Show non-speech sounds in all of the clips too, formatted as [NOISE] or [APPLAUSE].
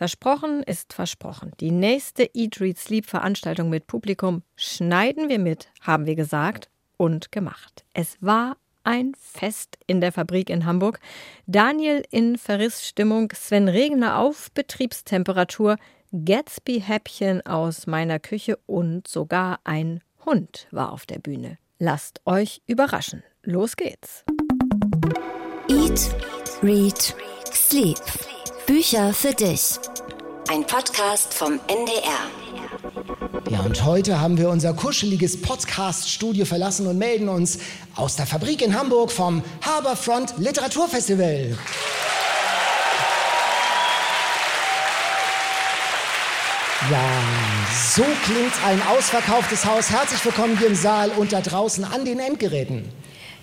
Versprochen ist versprochen. Die nächste Eat, Read, Sleep Veranstaltung mit Publikum schneiden wir mit, haben wir gesagt und gemacht. Es war ein Fest in der Fabrik in Hamburg. Daniel in Verrissstimmung, Sven Regner auf Betriebstemperatur, Gatsby-Häppchen aus meiner Küche und sogar ein Hund war auf der Bühne. Lasst euch überraschen. Los geht's. Eat, Read, Sleep. Bücher für dich. Ein Podcast vom NDR. Ja, und heute haben wir unser kuscheliges Podcast-Studio verlassen und melden uns aus der Fabrik in Hamburg vom Harbourfront Literaturfestival. Ja, so klingt ein ausverkauftes Haus. Herzlich willkommen hier im Saal und da draußen an den Endgeräten.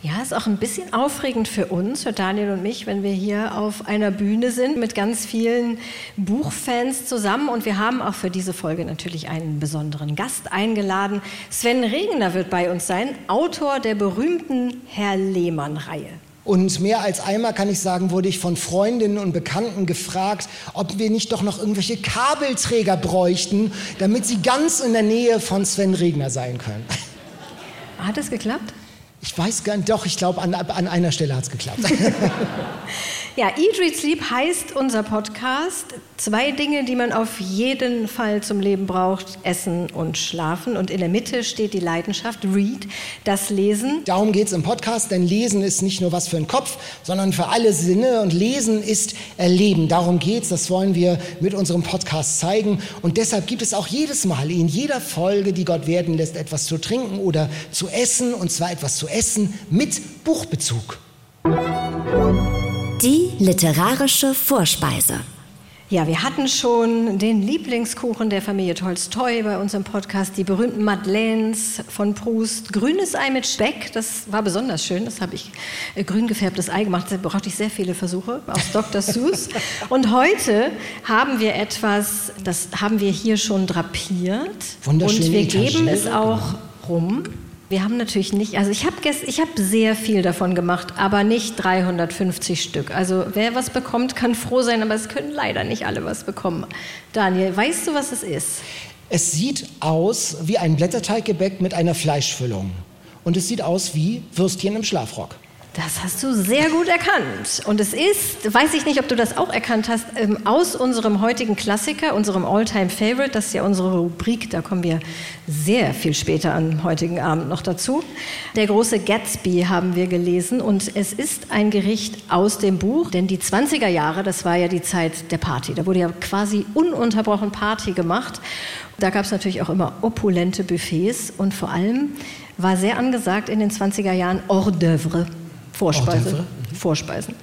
Ja, ist auch ein bisschen aufregend für uns, für Daniel und mich, wenn wir hier auf einer Bühne sind mit ganz vielen Buchfans zusammen. Und wir haben auch für diese Folge natürlich einen besonderen Gast eingeladen. Sven Regner wird bei uns sein, Autor der berühmten Herr Lehmann-Reihe. Und mehr als einmal kann ich sagen, wurde ich von Freundinnen und Bekannten gefragt, ob wir nicht doch noch irgendwelche Kabelträger bräuchten, damit sie ganz in der Nähe von Sven Regner sein können. Hat es geklappt? Ich weiß gar nicht, doch, ich glaube, an, an einer Stelle hat es geklappt. [LAUGHS] ja, Eat, Read, Sleep heißt unser Podcast. Zwei Dinge, die man auf jeden Fall zum Leben braucht, Essen und Schlafen. Und in der Mitte steht die Leidenschaft, Read, das Lesen. Darum geht es im Podcast, denn Lesen ist nicht nur was für den Kopf, sondern für alle Sinne. Und Lesen ist Erleben. Darum geht es, das wollen wir mit unserem Podcast zeigen. Und deshalb gibt es auch jedes Mal in jeder Folge, die Gott werden lässt, etwas zu trinken oder zu essen. Und zwar etwas zu essen mit Buchbezug. Die literarische Vorspeise. Ja, wir hatten schon den Lieblingskuchen der Familie Tolstoi bei uns im Podcast, die berühmten Madeleines von Proust, grünes Ei mit Speck, das war besonders schön, das habe ich äh, grün gefärbtes Ei gemacht, da brauchte ich sehr viele Versuche aus Dr. [LAUGHS] Seuss. Und heute haben wir etwas, das haben wir hier schon drapiert Wunderschön und wir geben es auch rum. Wir haben natürlich nicht, also ich habe hab sehr viel davon gemacht, aber nicht 350 Stück. Also wer was bekommt, kann froh sein, aber es können leider nicht alle was bekommen. Daniel, weißt du, was es ist? Es sieht aus wie ein Blätterteiggebäck mit einer Fleischfüllung. Und es sieht aus wie Würstchen im Schlafrock. Das hast du sehr gut erkannt. Und es ist, weiß ich nicht, ob du das auch erkannt hast, ähm, aus unserem heutigen Klassiker, unserem Alltime favorite das ist ja unsere Rubrik, da kommen wir sehr viel später am heutigen Abend noch dazu. Der große Gatsby haben wir gelesen und es ist ein Gericht aus dem Buch, denn die 20er Jahre, das war ja die Zeit der Party. Da wurde ja quasi ununterbrochen Party gemacht. Da gab es natürlich auch immer opulente Buffets und vor allem war sehr angesagt in den 20er Jahren Hors d'oeuvre. Vorspeise. Vorspeisen.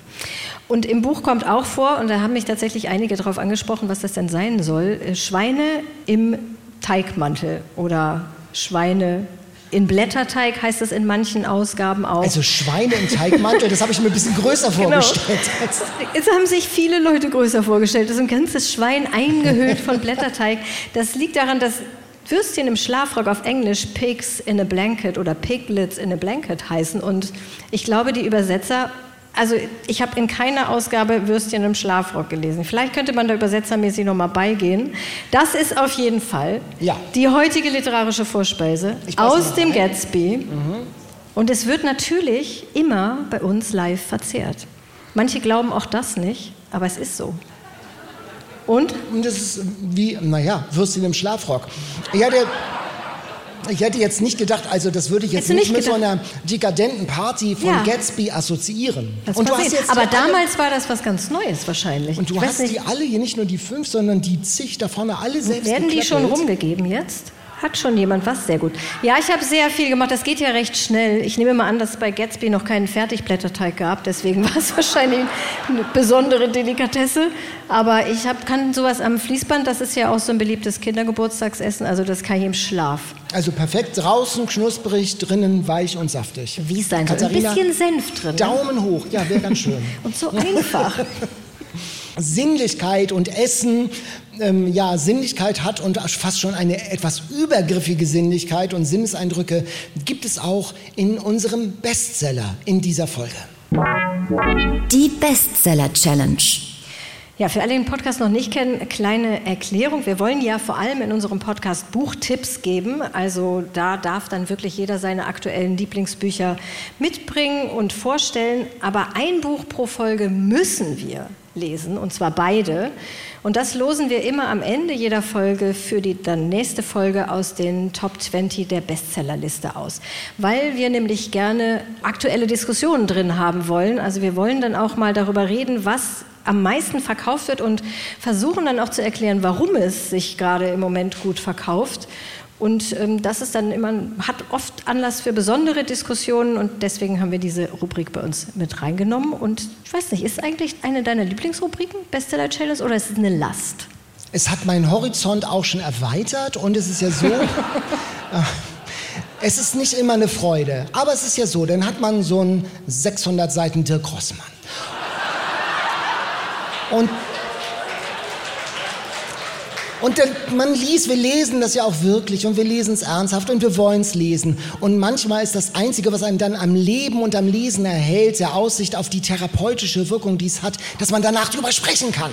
Und im Buch kommt auch vor, und da haben mich tatsächlich einige darauf angesprochen, was das denn sein soll, äh, Schweine im Teigmantel oder Schweine in Blätterteig heißt es in manchen Ausgaben auch. Also Schweine im Teigmantel, das habe ich mir ein bisschen größer [LAUGHS] genau. vorgestellt. Jetzt haben sich viele Leute größer vorgestellt. Das ist ein ganzes Schwein eingehüllt von [LAUGHS] Blätterteig. Das liegt daran, dass Würstchen im Schlafrock auf Englisch Pigs in a Blanket oder Piglets in a Blanket heißen. Und ich glaube, die Übersetzer, also ich habe in keiner Ausgabe Würstchen im Schlafrock gelesen. Vielleicht könnte man da übersetzermäßig nochmal beigehen. Das ist auf jeden Fall ja. die heutige literarische Vorspeise aus dem Gatsby. Mhm. Und es wird natürlich immer bei uns live verzehrt. Manche glauben auch das nicht, aber es ist so. Und? Und das ist wie, naja, Würstchen im Schlafrock. Ich hatte, ich hätte jetzt nicht gedacht, also das würde ich jetzt nicht, nicht mit so einer dekadenten Party von ja. Gatsby assoziieren. Das und du hast jetzt Aber damals war das was ganz Neues wahrscheinlich. Und du hast die alle hier, nicht nur die fünf, sondern die zig da vorne alle selbst Werden die schon rumgegeben jetzt? Hat schon jemand was? Sehr gut. Ja, ich habe sehr viel gemacht. Das geht ja recht schnell. Ich nehme mal an, dass es bei Gatsby noch keinen Fertigblätterteig gab. Deswegen [LAUGHS] war es wahrscheinlich eine besondere Delikatesse. Aber ich hab, kann sowas am Fließband. Das ist ja auch so ein beliebtes Kindergeburtstagsessen. Also das kann ich im Schlaf. Also perfekt. Draußen knusprig, drinnen weich und saftig. Wie es sein soll. Ein bisschen Senf drin. Ne? Daumen hoch. Ja, wäre ganz schön. [LAUGHS] und so einfach. [LAUGHS] Sinnlichkeit und Essen, ähm, ja, Sinnlichkeit hat und fast schon eine etwas übergriffige Sinnlichkeit und Sinneseindrücke gibt es auch in unserem Bestseller in dieser Folge. Die Bestseller Challenge. Ja, für alle, die den Podcast noch nicht kennen, kleine Erklärung. Wir wollen ja vor allem in unserem Podcast Buchtipps geben. Also da darf dann wirklich jeder seine aktuellen Lieblingsbücher mitbringen und vorstellen. Aber ein Buch pro Folge müssen wir lesen, und zwar beide. Und das losen wir immer am Ende jeder Folge für die dann nächste Folge aus den Top 20 der Bestsellerliste aus. Weil wir nämlich gerne aktuelle Diskussionen drin haben wollen. Also wir wollen dann auch mal darüber reden, was am meisten verkauft wird und versuchen dann auch zu erklären, warum es sich gerade im Moment gut verkauft. Und ähm, das ist dann immer, hat oft Anlass für besondere Diskussionen und deswegen haben wir diese Rubrik bei uns mit reingenommen. Und ich weiß nicht, ist eigentlich eine deiner Lieblingsrubriken, Bestseller Challenge, oder ist es eine Last? Es hat meinen Horizont auch schon erweitert und es ist ja so. [LAUGHS] Äh, es ist nicht immer eine Freude, aber es ist ja so, dann hat man so einen 600 Seiten Dirk Rossmann. Und, und man liest, wir lesen das ja auch wirklich und wir lesen es ernsthaft und wir wollen es lesen. Und manchmal ist das Einzige, was einen dann am Leben und am Lesen erhält, der Aussicht auf die therapeutische Wirkung, die es hat, dass man danach drüber sprechen kann.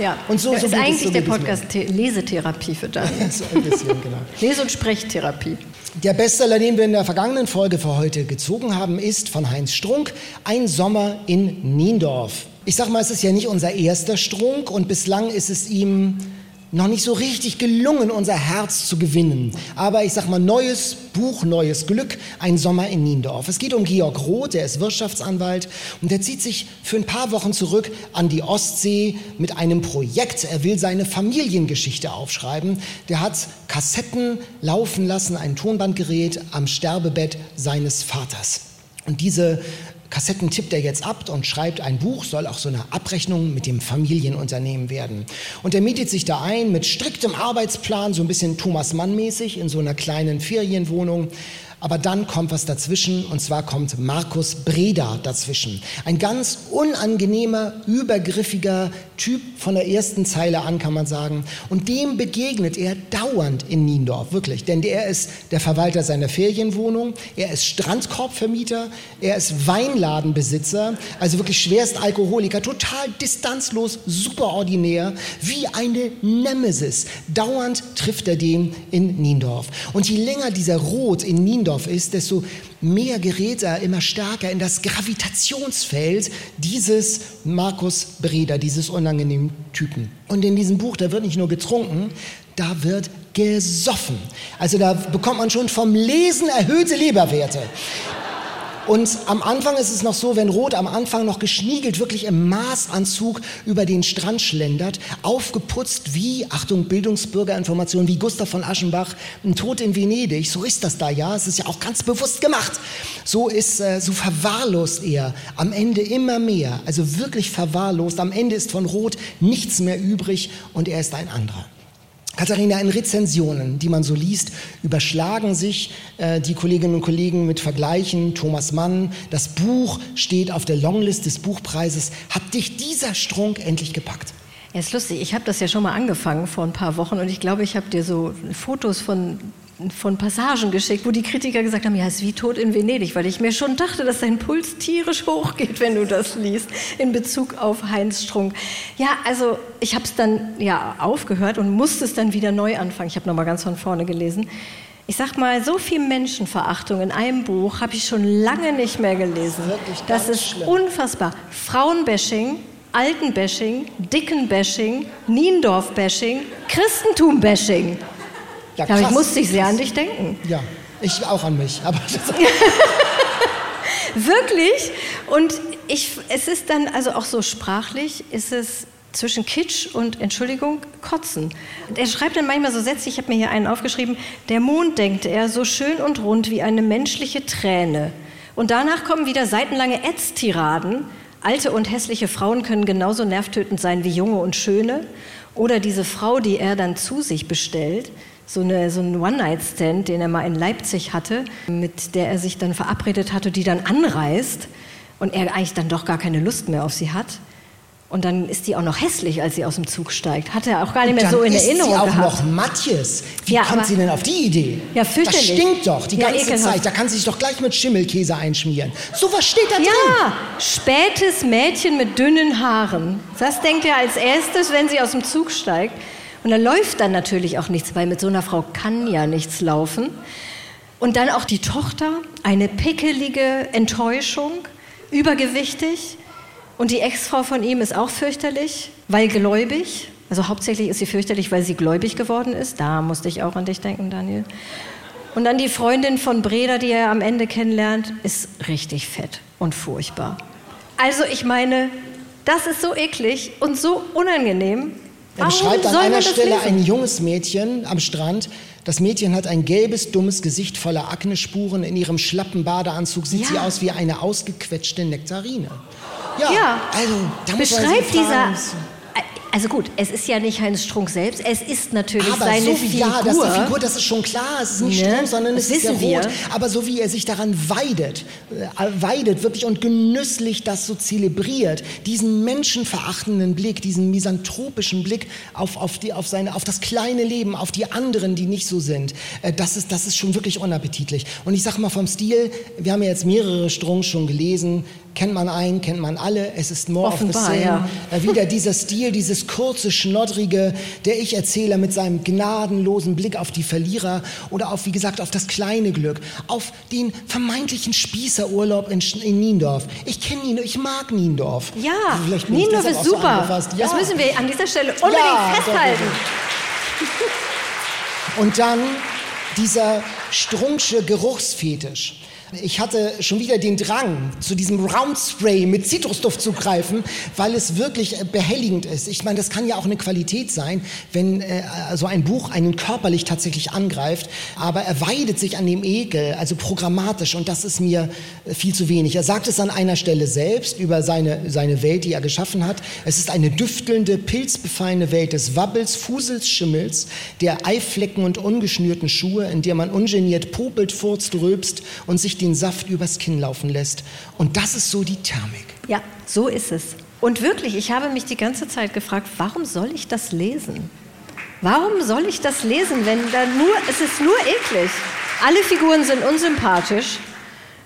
Ja, und so, so ist eigentlich so der Podcast Lesetherapie für das. [LAUGHS] so ein bisschen, genau. Lese- und Sprechtherapie. Der Bestseller, den wir in der vergangenen Folge für heute gezogen haben, ist von Heinz Strunk, Ein Sommer in Niendorf. Ich sag mal, es ist ja nicht unser erster Strunk und bislang ist es ihm noch nicht so richtig gelungen, unser Herz zu gewinnen. Aber ich sag mal, neues Buch, neues Glück, ein Sommer in Niendorf. Es geht um Georg Roth, der ist Wirtschaftsanwalt und der zieht sich für ein paar Wochen zurück an die Ostsee mit einem Projekt. Er will seine Familiengeschichte aufschreiben. Der hat Kassetten laufen lassen, ein Tonbandgerät am Sterbebett seines Vaters. Und diese Kassetten tippt er jetzt ab und schreibt ein Buch, soll auch so eine Abrechnung mit dem Familienunternehmen werden. Und er mietet sich da ein mit striktem Arbeitsplan, so ein bisschen Thomas Mann mäßig, in so einer kleinen Ferienwohnung. Aber dann kommt was dazwischen und zwar kommt Markus Breda dazwischen. Ein ganz unangenehmer, übergriffiger Typ von der ersten Zeile an, kann man sagen. Und dem begegnet er dauernd in Niendorf, wirklich. Denn er ist der Verwalter seiner Ferienwohnung, er ist Strandkorbvermieter, er ist Weinladenbesitzer, also wirklich schwerst Alkoholiker, total distanzlos, superordinär, wie eine Nemesis. Dauernd trifft er den in Niendorf. Und je länger dieser Rot in Niendorf Niendorf ist, desto mehr gerät er immer stärker in das Gravitationsfeld dieses Markus Breda, dieses unangenehmen Typen. Und in diesem Buch, da wird nicht nur getrunken, da wird gesoffen. Also da bekommt man schon vom Lesen erhöhte Leberwerte. Und am Anfang ist es noch so, wenn Rot am Anfang noch geschniegelt, wirklich im Maßanzug über den Strand schlendert, aufgeputzt wie, Achtung, Bildungsbürgerinformation, wie Gustav von Aschenbach, ein Tod in Venedig. So ist das da, ja. Es ist ja auch ganz bewusst gemacht. So ist, äh, so verwahrlost er am Ende immer mehr. Also wirklich verwahrlost. Am Ende ist von Rot nichts mehr übrig und er ist ein anderer. Katharina, in Rezensionen, die man so liest, überschlagen sich äh, die Kolleginnen und Kollegen mit Vergleichen. Thomas Mann, das Buch steht auf der Longlist des Buchpreises. Hat dich dieser Strunk endlich gepackt? Ja, ist lustig. Ich habe das ja schon mal angefangen vor ein paar Wochen und ich glaube, ich habe dir so Fotos von von Passagen geschickt, wo die Kritiker gesagt haben, ja, es ist wie Tod in Venedig, weil ich mir schon dachte, dass dein Puls tierisch hochgeht, wenn du das liest, in Bezug auf Heinz Strunk. Ja, also ich habe es dann ja aufgehört und musste es dann wieder neu anfangen. Ich habe nochmal ganz von vorne gelesen. Ich sag mal, so viel Menschenverachtung in einem Buch habe ich schon lange nicht mehr gelesen. Das, das ist unfassbar. Frauenbashing, Altenbashing, Dickenbashing, Niendorf-Bashing, Christentum-Bashing. Ja, krass. Damit musste ich sehr an dich denken. Ja, ich auch an mich. Aber [LAUGHS] Wirklich? Und ich, es ist dann also auch so sprachlich, ist es zwischen Kitsch und Entschuldigung, Kotzen. Er schreibt dann manchmal so Sätze, ich habe mir hier einen aufgeschrieben, der Mond, denkt er, so schön und rund wie eine menschliche Träne. Und danach kommen wieder seitenlange Ätztiraden. Alte und hässliche Frauen können genauso nervtötend sein wie junge und schöne. Oder diese Frau, die er dann zu sich bestellt so, eine, so einen One-Night-Stand, den er mal in Leipzig hatte, mit der er sich dann verabredet hatte, die dann anreist und er eigentlich dann doch gar keine Lust mehr auf sie hat. Und dann ist die auch noch hässlich, als sie aus dem Zug steigt. Hat er auch gar nicht mehr so in ist Erinnerung sie auch gehabt. noch Matjes. Wie Ja, kommt sie denn auf die Idee? Ja, fürchterlich. Das stinkt doch die Ja, ganze ekelhaft. Zeit. Da kann sie sich doch gleich mit Schimmelkäse einschmieren. So was steht da drin. Ja, spätes Mädchen mit dünnen Haaren. Das denkt er als erstes, wenn sie aus dem Zug steigt. Und da läuft dann natürlich auch nichts, weil mit so einer Frau kann ja nichts laufen. Und dann auch die Tochter, eine pickelige Enttäuschung, übergewichtig. Und die Ex-Frau von ihm ist auch fürchterlich, weil gläubig. Also hauptsächlich ist sie fürchterlich, weil sie gläubig geworden ist. Da musste ich auch an dich denken, Daniel. Und dann die Freundin von Breda, die er am Ende kennenlernt, ist richtig fett und furchtbar. Also ich meine, das ist so eklig und so unangenehm. Er Warum beschreibt an man einer Stelle lesen? ein junges Mädchen am Strand. Das Mädchen hat ein gelbes, dummes Gesicht voller Aknespuren. In ihrem schlappen Badeanzug sieht Ja. sie aus wie eine ausgequetschte Nektarine. Ja, Ja, also da muss man beschreibt sich fragen, dieser. Also gut, es ist ja nicht Heinz Strunk selbst, es ist natürlich Aber seine so wie, Figur. ja, das ist die Figur, das ist schon klar, es ist nicht Ne? Strom, sondern Das es ist der wir. Rot. Aber so wie er sich daran weidet, äh, weidet wirklich und genüsslich das so zelebriert, diesen menschenverachtenden Blick, diesen misanthropischen Blick auf, auf, die, auf, seine, auf das kleine Leben, auf die anderen, die nicht so sind, äh, das ist, das ist schon wirklich unappetitlich. Und ich sage mal vom Stil, wir haben ja jetzt mehrere Strunks schon gelesen, kennt man einen, kennt man alle, es ist more Offenbar, of the same. ja. Wieder dieser Stil, dieses kurze, schnoddrige, der Ich-Erzähler mit seinem gnadenlosen Blick auf die Verlierer oder auf, wie gesagt, auf das kleine Glück, auf den vermeintlichen Spießerurlaub in, Sch- in Niendorf. Ich kenne Niendorf, ich mag Niendorf. Ja, Niendorf ist so super. angefasst. Ja. Das müssen wir an dieser Stelle unbedingt Ja, festhalten. Und dann dieser Strunksche Geruchsfetisch. Ich hatte schon wieder den Drang, zu diesem Roundspray mit Zitrusduft zu greifen, weil es wirklich äh, behelligend ist. Ich meine, das kann ja auch eine Qualität sein, wenn äh, so ein Buch einen körperlich tatsächlich angreift, aber er weidet sich an dem Ekel, also programmatisch, und das ist mir äh, viel zu wenig. Er sagt es an einer Stelle selbst über seine, seine Welt, die er geschaffen hat. Es ist eine düftelnde, pilzbefallene Welt des Wabbels, Fusels, Schimmels, der Eiflecken und ungeschnürten Schuhe, in der man ungeniert popelt, furzt, rülpst und sich den Saft übers Kinn laufen lässt. Und das ist so die Thermik. Ja, so ist es. Und wirklich, ich habe mich die ganze Zeit gefragt, warum soll ich das lesen? Warum soll ich das lesen, wenn da nur, es ist nur eklig. Alle Figuren sind unsympathisch.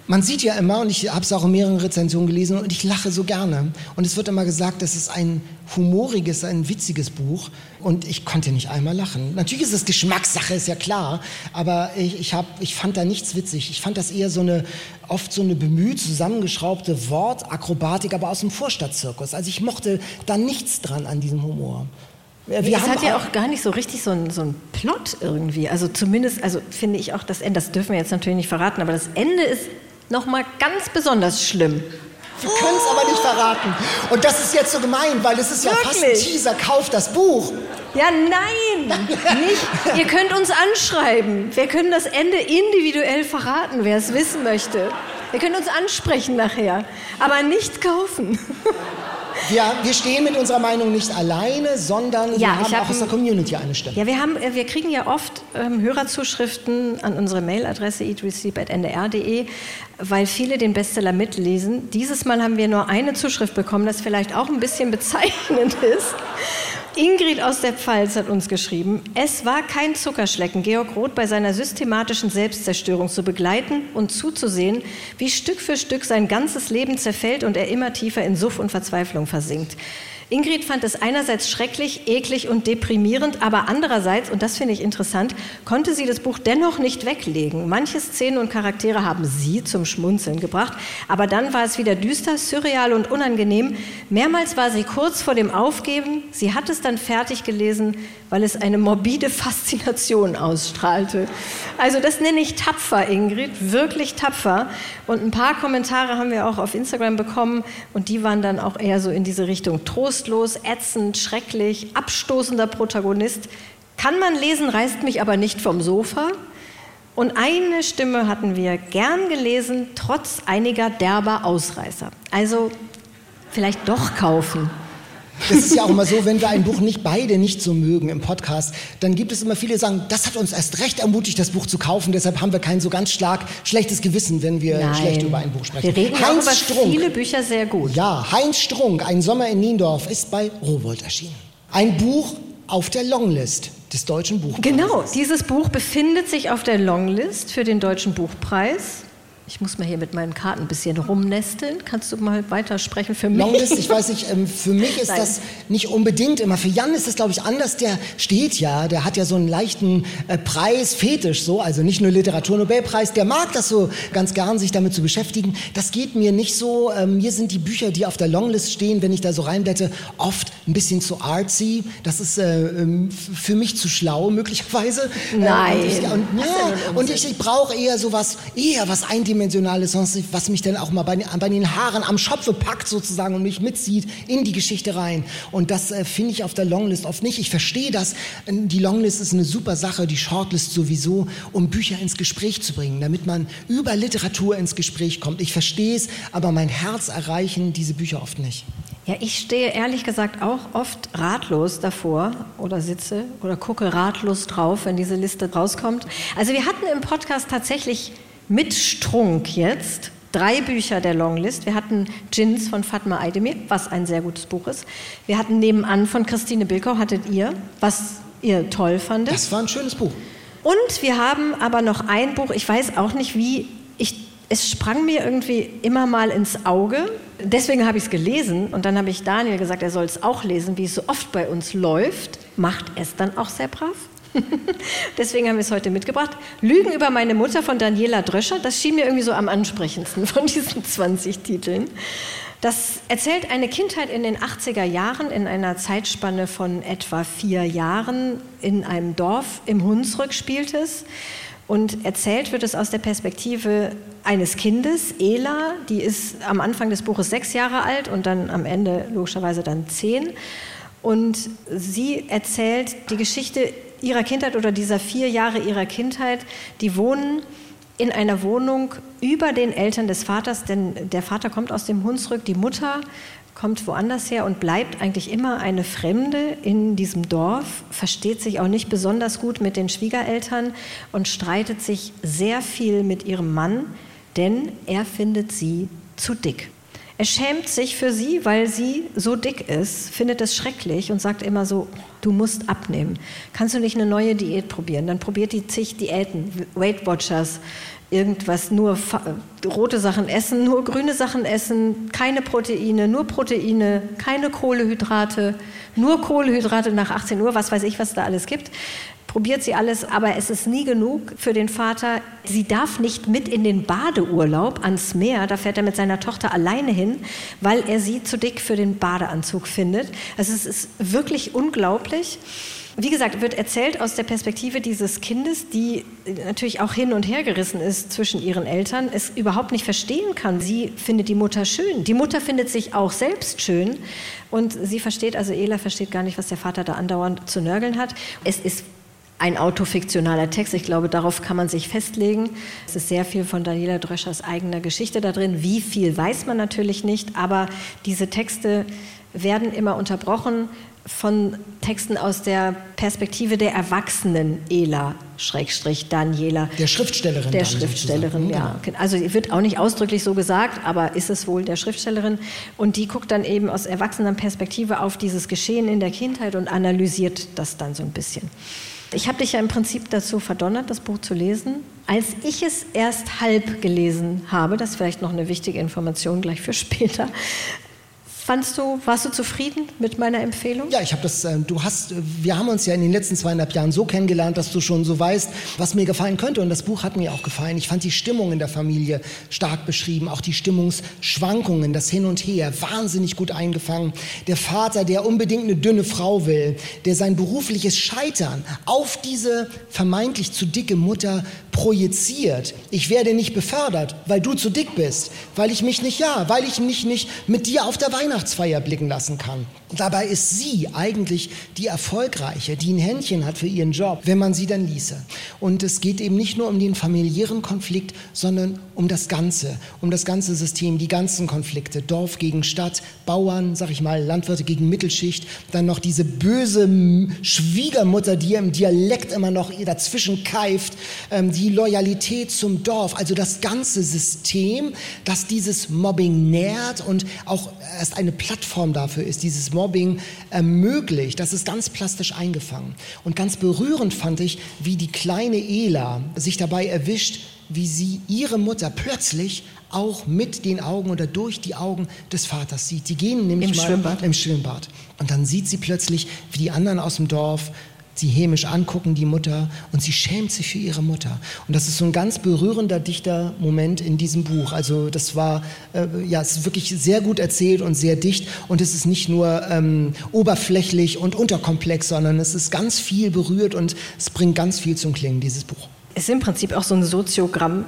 Man sieht ja immer, und ich habe es auch in mehreren Rezensionen gelesen, und ich lache so gerne. Und es wird immer gesagt, das ist ein humoriges, ein witziges Buch. Und ich konnte nicht einmal lachen. Natürlich ist es Geschmackssache, ist ja klar. Aber ich, ich, hab, ich fand da nichts witzig. Ich fand das eher so eine, oft so eine bemüht zusammengeschraubte Wortakrobatik, aber aus dem Vorstadtzirkus. Also ich mochte da nichts dran an diesem Humor. Wir es hat ja auch gar nicht so richtig so einen so einen Plot irgendwie. Also zumindest, also finde ich auch das Ende, das dürfen wir jetzt natürlich nicht verraten, aber das Ende ist nochmal ganz besonders schlimm. Wir können es aber nicht verraten. Und das ist jetzt so gemein, weil es ist ja fast ein Wirklich? Teaser. Kauft das Buch. Ja, nein, nicht. Ihr könnt uns anschreiben. Wir können das Ende individuell verraten, wer es wissen möchte. Ihr könnt uns ansprechen nachher, aber nicht kaufen. Wir, wir stehen mit unserer Meinung nicht alleine, sondern wir Ja, ich haben hab auch aus der Community eine Stimme. Ja, wir, haben, äh, wir kriegen ja oft ähm, Hörerzuschriften an unsere Mailadresse eatreceipt.ndr.de, weil viele den Bestseller mitlesen. Dieses Mal haben wir nur eine Zuschrift bekommen, das vielleicht auch ein bisschen bezeichnend [LAUGHS] ist. Ingrid aus der Pfalz hat uns geschrieben, es war kein Zuckerschlecken, Georg Roth bei seiner systematischen Selbstzerstörung zu begleiten und zuzusehen, wie Stück für Stück sein ganzes Leben zerfällt und er immer tiefer in Suff und Verzweiflung versinkt. Ingrid fand es einerseits schrecklich, eklig und deprimierend, aber andererseits, und das finde ich interessant, konnte sie das Buch dennoch nicht weglegen. Manche Szenen und Charaktere haben sie zum Schmunzeln gebracht, aber dann war es wieder düster, surreal und unangenehm. Mehrmals war sie kurz vor dem Aufgeben. Sie hat es dann fertig gelesen, weil es eine morbide Faszination ausstrahlte. Also das nenne ich tapfer, Ingrid, wirklich tapfer. Und ein paar Kommentare haben wir auch auf Instagram bekommen und die waren dann auch eher so in diese Richtung trostlos, ätzend, schrecklich, abstoßender Protagonist. Kann man lesen, reißt mich aber nicht vom Sofa. Und eine Stimme hatten wir gern gelesen, trotz einiger derber Ausreißer. Also vielleicht doch kaufen. Das ist ja auch immer so, wenn wir ein Buch nicht beide nicht so mögen im Podcast, dann gibt es immer viele, die sagen, das hat uns erst recht ermutigt, das Buch zu kaufen. Deshalb haben wir kein so ganz stark schlechtes Gewissen, wenn wir Nein. schlecht über ein Buch sprechen. Wir reden Heinz auch über Strunk. viele Bücher sehr gut. Ja, Heinz Strunk, Ein Sommer in Niendorf, ist bei Rowold erschienen. Ein Buch auf der Longlist des Deutschen Buchpreises. Genau, dieses Buch befindet sich auf der Longlist für den Deutschen Buchpreis. Ich muss mal hier mit meinen Karten ein bisschen rumnesteln. Kannst du mal weitersprechen für mich? Longlist, ich weiß nicht, ähm, für mich ist Nein. das nicht unbedingt immer. Für Jan ist das, glaube ich, anders. Der steht ja, der hat ja so einen leichten äh, Preis, Fetisch so, also nicht nur Literaturnobelpreis. Der mag das so ganz gern, sich damit zu beschäftigen. Das geht mir nicht so. Ähm, mir sind die Bücher, die auf der Longlist stehen, wenn ich da so reinblätte, oft ein bisschen zu artsy. Das ist äh, ähm, für mich zu schlau, möglicherweise. Nein. Äh, und ich, und, Was ja, und ich, ich brauche eher sowas, eher was Eindimensionales, sonst was mich dann auch mal bei, bei den Haaren am Schopfe packt sozusagen und mich mitzieht in die Geschichte rein. Und das äh, finde ich auf der Longlist oft nicht. Ich verstehe das. Die Longlist ist eine super Sache, die Shortlist sowieso, um Bücher ins Gespräch zu bringen, damit man über Literatur ins Gespräch kommt. Ich verstehe es, aber mein Herz erreichen diese Bücher oft nicht. Ja, ich stehe ehrlich gesagt auch oft ratlos davor oder sitze oder gucke ratlos drauf, wenn diese Liste rauskommt. Also wir hatten im Podcast tatsächlich mit Strunk jetzt drei Bücher der Longlist. Wir hatten Gins von Fatma Aydemir, was ein sehr gutes Buch ist. Wir hatten nebenan von Christine Bilkau, hattet ihr, was ihr toll fandet. Das war ein schönes Buch. Und wir haben aber noch ein Buch, ich weiß auch nicht wie, ich, es sprang mir irgendwie immer mal ins Auge. Deswegen habe ich es gelesen und dann habe ich Daniel gesagt, er soll es auch lesen, wie es so oft bei uns läuft. Macht es dann auch sehr brav. [LAUGHS] Deswegen haben wir es heute mitgebracht. Lügen über meine Mutter von Daniela Dröscher, das schien mir irgendwie so am ansprechendsten [LAUGHS] von diesen 20 Titeln. Das erzählt eine Kindheit in den 80er Jahren in einer Zeitspanne von etwa vier Jahren in einem Dorf im Hunsrück spielt es. Und erzählt wird es aus der Perspektive eines Kindes, Ela, die ist am Anfang des Buches sechs Jahre alt und dann am Ende logischerweise dann zehn. Und sie erzählt die Geschichte ihrer Kindheit oder dieser vier Jahre ihrer Kindheit. Die wohnen in einer Wohnung über den Eltern des Vaters, denn der Vater kommt aus dem Hunsrück, die Mutter kommt woanders her und bleibt eigentlich immer eine Fremde in diesem Dorf, versteht sich auch nicht besonders gut mit den Schwiegereltern und streitet sich sehr viel mit ihrem Mann, denn er findet sie zu dick. Er schämt sich für sie, weil sie so dick ist, findet es schrecklich und sagt immer so, du musst abnehmen. Kannst du nicht eine neue Diät probieren? Dann probiert die zig Diäten, Weight Watchers, irgendwas, nur rote Sachen essen, nur grüne Sachen essen, keine Proteine, nur Proteine, keine Kohlehydrate, nur Kohlehydrate nach 18 Uhr, was weiß ich, was da alles gibt probiert sie alles, aber es ist nie genug für den Vater. Sie darf nicht mit in den Badeurlaub ans Meer, da fährt er mit seiner Tochter alleine hin, weil er sie zu dick für den Badeanzug findet. Also es ist wirklich unglaublich. Wie gesagt, wird erzählt aus der Perspektive dieses Kindes, die natürlich auch hin und her gerissen ist zwischen ihren Eltern, es überhaupt nicht verstehen kann. Sie findet die Mutter schön. Die Mutter findet sich auch selbst schön. Und sie versteht, also Ela versteht gar nicht, was der Vater da andauernd zu nörgeln hat. Es ist ein autofiktionaler Text. Ich glaube, darauf kann man sich festlegen. Es ist sehr viel von Daniela Dröschers eigener Geschichte da drin. Wie viel weiß man natürlich nicht, aber diese Texte werden immer unterbrochen von Texten aus der Perspektive der erwachsenen Ela, Schrägstrich Daniela. Der Schriftstellerin. Der Schriftstellerin, sozusagen. ja. Also wird auch nicht ausdrücklich so gesagt, aber ist es wohl der Schriftstellerin. Und die guckt dann eben aus erwachsener Perspektive auf dieses Geschehen in der Kindheit und analysiert das dann so ein bisschen. Ich habe dich ja im Prinzip dazu verdonnert, das Buch zu lesen. Als ich es erst halb gelesen habe, das ist vielleicht noch eine wichtige Information gleich für später, Fandst du, warst du zufrieden mit meiner Empfehlung? Ja, ich habe das, äh, du hast, äh, wir haben uns ja in den letzten zweieinhalb Jahren so kennengelernt, dass du schon so weißt, was mir gefallen könnte. Und das Buch hat mir auch gefallen. Ich fand die Stimmung in der Familie stark beschrieben, auch die Stimmungsschwankungen, das Hin und Her, wahnsinnig gut eingefangen. Der Vater, der unbedingt eine dünne Frau will, der sein berufliches Scheitern auf diese vermeintlich zu dicke Mutter projiziert. Ich werde nicht befördert, weil du zu dick bist, weil ich mich nicht, ja, weil ich mich nicht mit dir auf der Weihnachtsfeier blicken lassen kann. Dabei ist sie eigentlich die Erfolgreiche, die ein Händchen hat für ihren Job, wenn man sie dann ließe. Und es geht eben nicht nur um den familiären Konflikt, sondern um das Ganze, um das ganze System, die ganzen Konflikte, Dorf gegen Stadt, Bauern, sag ich mal, Landwirte gegen Mittelschicht, dann noch diese böse Schwiegermutter, die im Dialekt immer noch dazwischen keift, ähm, die Loyalität zum Dorf, also das ganze System, das dieses Mobbing nährt und auch erst eine Plattform dafür ist, dieses Mobbing ermöglicht. Das ist ganz plastisch eingefangen. Und ganz berührend fand ich, wie die kleine Ela sich dabei erwischt, wie sie ihre Mutter plötzlich auch mit den Augen oder durch die Augen des Vaters sieht. Die gehen nämlich Im mal Schwimmbad. im Schwimmbad. Und dann sieht sie plötzlich, wie die anderen aus dem Dorf sie hämisch angucken, die Mutter, und sie schämt sich für ihre Mutter. Und das ist so ein ganz berührender, dichter Moment in diesem Buch. Also das war, äh, ja, es ist wirklich sehr gut erzählt und sehr dicht. Und es ist nicht nur ähm, oberflächlich und unterkomplex, sondern es ist ganz viel berührt und es bringt ganz viel zum Klingen, dieses Buch. ist im Prinzip auch so ein Soziogramm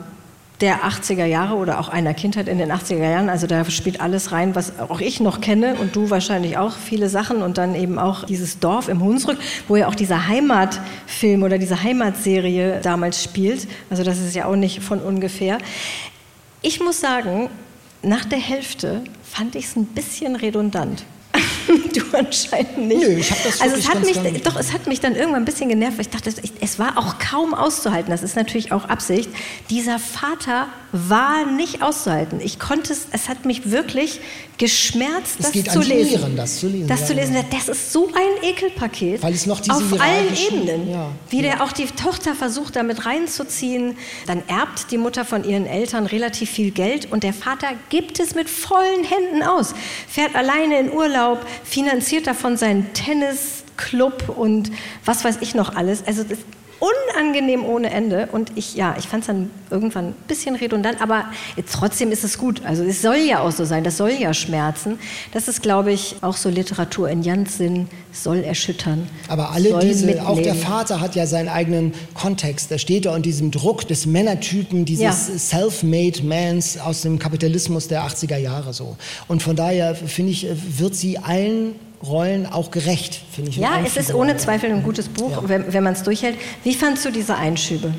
der 80er Jahre oder auch einer Kindheit in den 80er Jahren. Also da spielt alles rein, was auch ich noch kenne und du wahrscheinlich auch viele Sachen und dann eben auch dieses Dorf im Hunsrück, wo ja auch dieser Heimatfilm oder diese Heimatserie damals spielt. Also das ist ja auch nicht von ungefähr. Ich muss sagen, nach der Hälfte fand ich es ein bisschen redundant. [LAUGHS] du anscheinend nicht. Nö, ich hab das also es hat mich, doch, es hat mich dann irgendwann ein bisschen genervt, weil ich dachte, es war auch kaum auszuhalten. Das ist natürlich auch Absicht. Dieser Vater war nicht auszuhalten. Ich konnte es, es hat mich wirklich geschmerzt, Es das zu lesen. Nieren, das zu lesen, Das ja, zu lesen, das ist so ein Ekelpaket. Weil es noch diese auf allen Ebenen. ja, wie ja. der auch die Tochter versucht, damit reinzuziehen. Dann erbt die Mutter von ihren Eltern relativ viel Geld und der Vater gibt es mit vollen Händen aus. Fährt alleine in Urlaub, finanziert davon seinen Tennisclub und was weiß ich noch alles. Also das unangenehm ohne Ende und ich ja, ich fand es dann irgendwann ein bisschen redundant, aber trotzdem ist es gut. Also es soll ja auch so sein, das soll ja schmerzen. Das ist, glaube ich, auch so Literatur in Jans Sinn, soll erschüttern. Aber alle diese, auch der mitnehmen. Vater hat ja seinen eigenen Kontext. Er steht da unter diesem Druck des Männertypen, dieses Ja. self-made Mans aus dem Kapitalismus der 80er Jahre so. Und von daher finde ich, wird sie allen Rollen auch gerecht, finde ich. Ja, es ist ohne Zweifel ein gutes Buch, Ja. wenn, wenn man es durchhält. Wie fandst du diese Einschübe?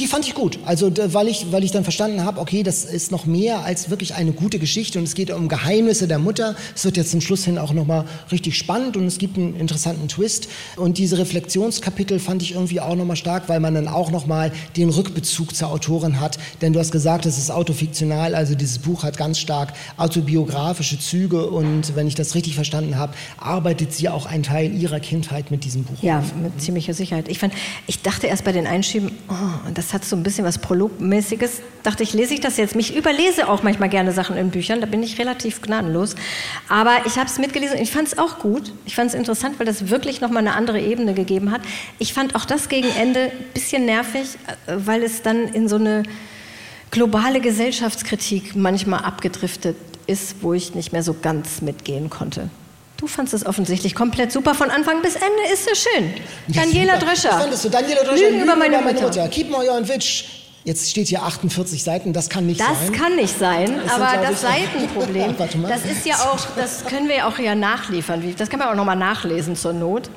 Die fand ich gut. Also weil ich, weil ich dann verstanden habe, okay, das ist noch mehr als wirklich eine gute Geschichte und es geht um Geheimnisse der Mutter. Es wird jetzt zum Schluss hin auch nochmal richtig spannend und es gibt einen interessanten Twist. Und diese Reflexionskapitel fand ich irgendwie auch nochmal stark, weil man dann auch nochmal den Rückbezug zur Autorin hat. Denn du hast gesagt, es ist autofiktional, also dieses Buch hat ganz stark autobiografische Züge und wenn ich das richtig verstanden habe, arbeitet sie auch einen Teil ihrer Kindheit mit diesem Buch. Ja, mit ziemlicher Sicherheit. Ich, fand, ich dachte erst bei den Einschüben, oh, das hat so ein bisschen was Prologmäßiges. Dachte ich, lese ich das jetzt? Ich überlese auch manchmal gerne Sachen in Büchern, da bin ich relativ gnadenlos. Aber ich habe es mitgelesen und ich fand es auch gut. Ich fand es interessant, weil das wirklich nochmal eine andere Ebene gegeben hat. Ich fand auch das gegen Ende ein bisschen nervig, äh, weil es dann in so eine globale Gesellschaftskritik manchmal abgedriftet ist, wo ich nicht mehr so ganz mitgehen konnte. Du fandest es offensichtlich komplett super. Von Anfang bis Ende ist es schön. Ja, Daniela super. Drescher. Ich fand es so. Daniela Drescher, Lügen über meine Mutter. Keep my on witch. Jetzt steht hier 48 Seiten, das kann nicht Das sein. kann nicht sein, Das aber das Seitenproblem, [LAUGHS] das ist ja auch, das können wir ja auch ja nachliefern. Das kann man auch nochmal nachlesen zur Not.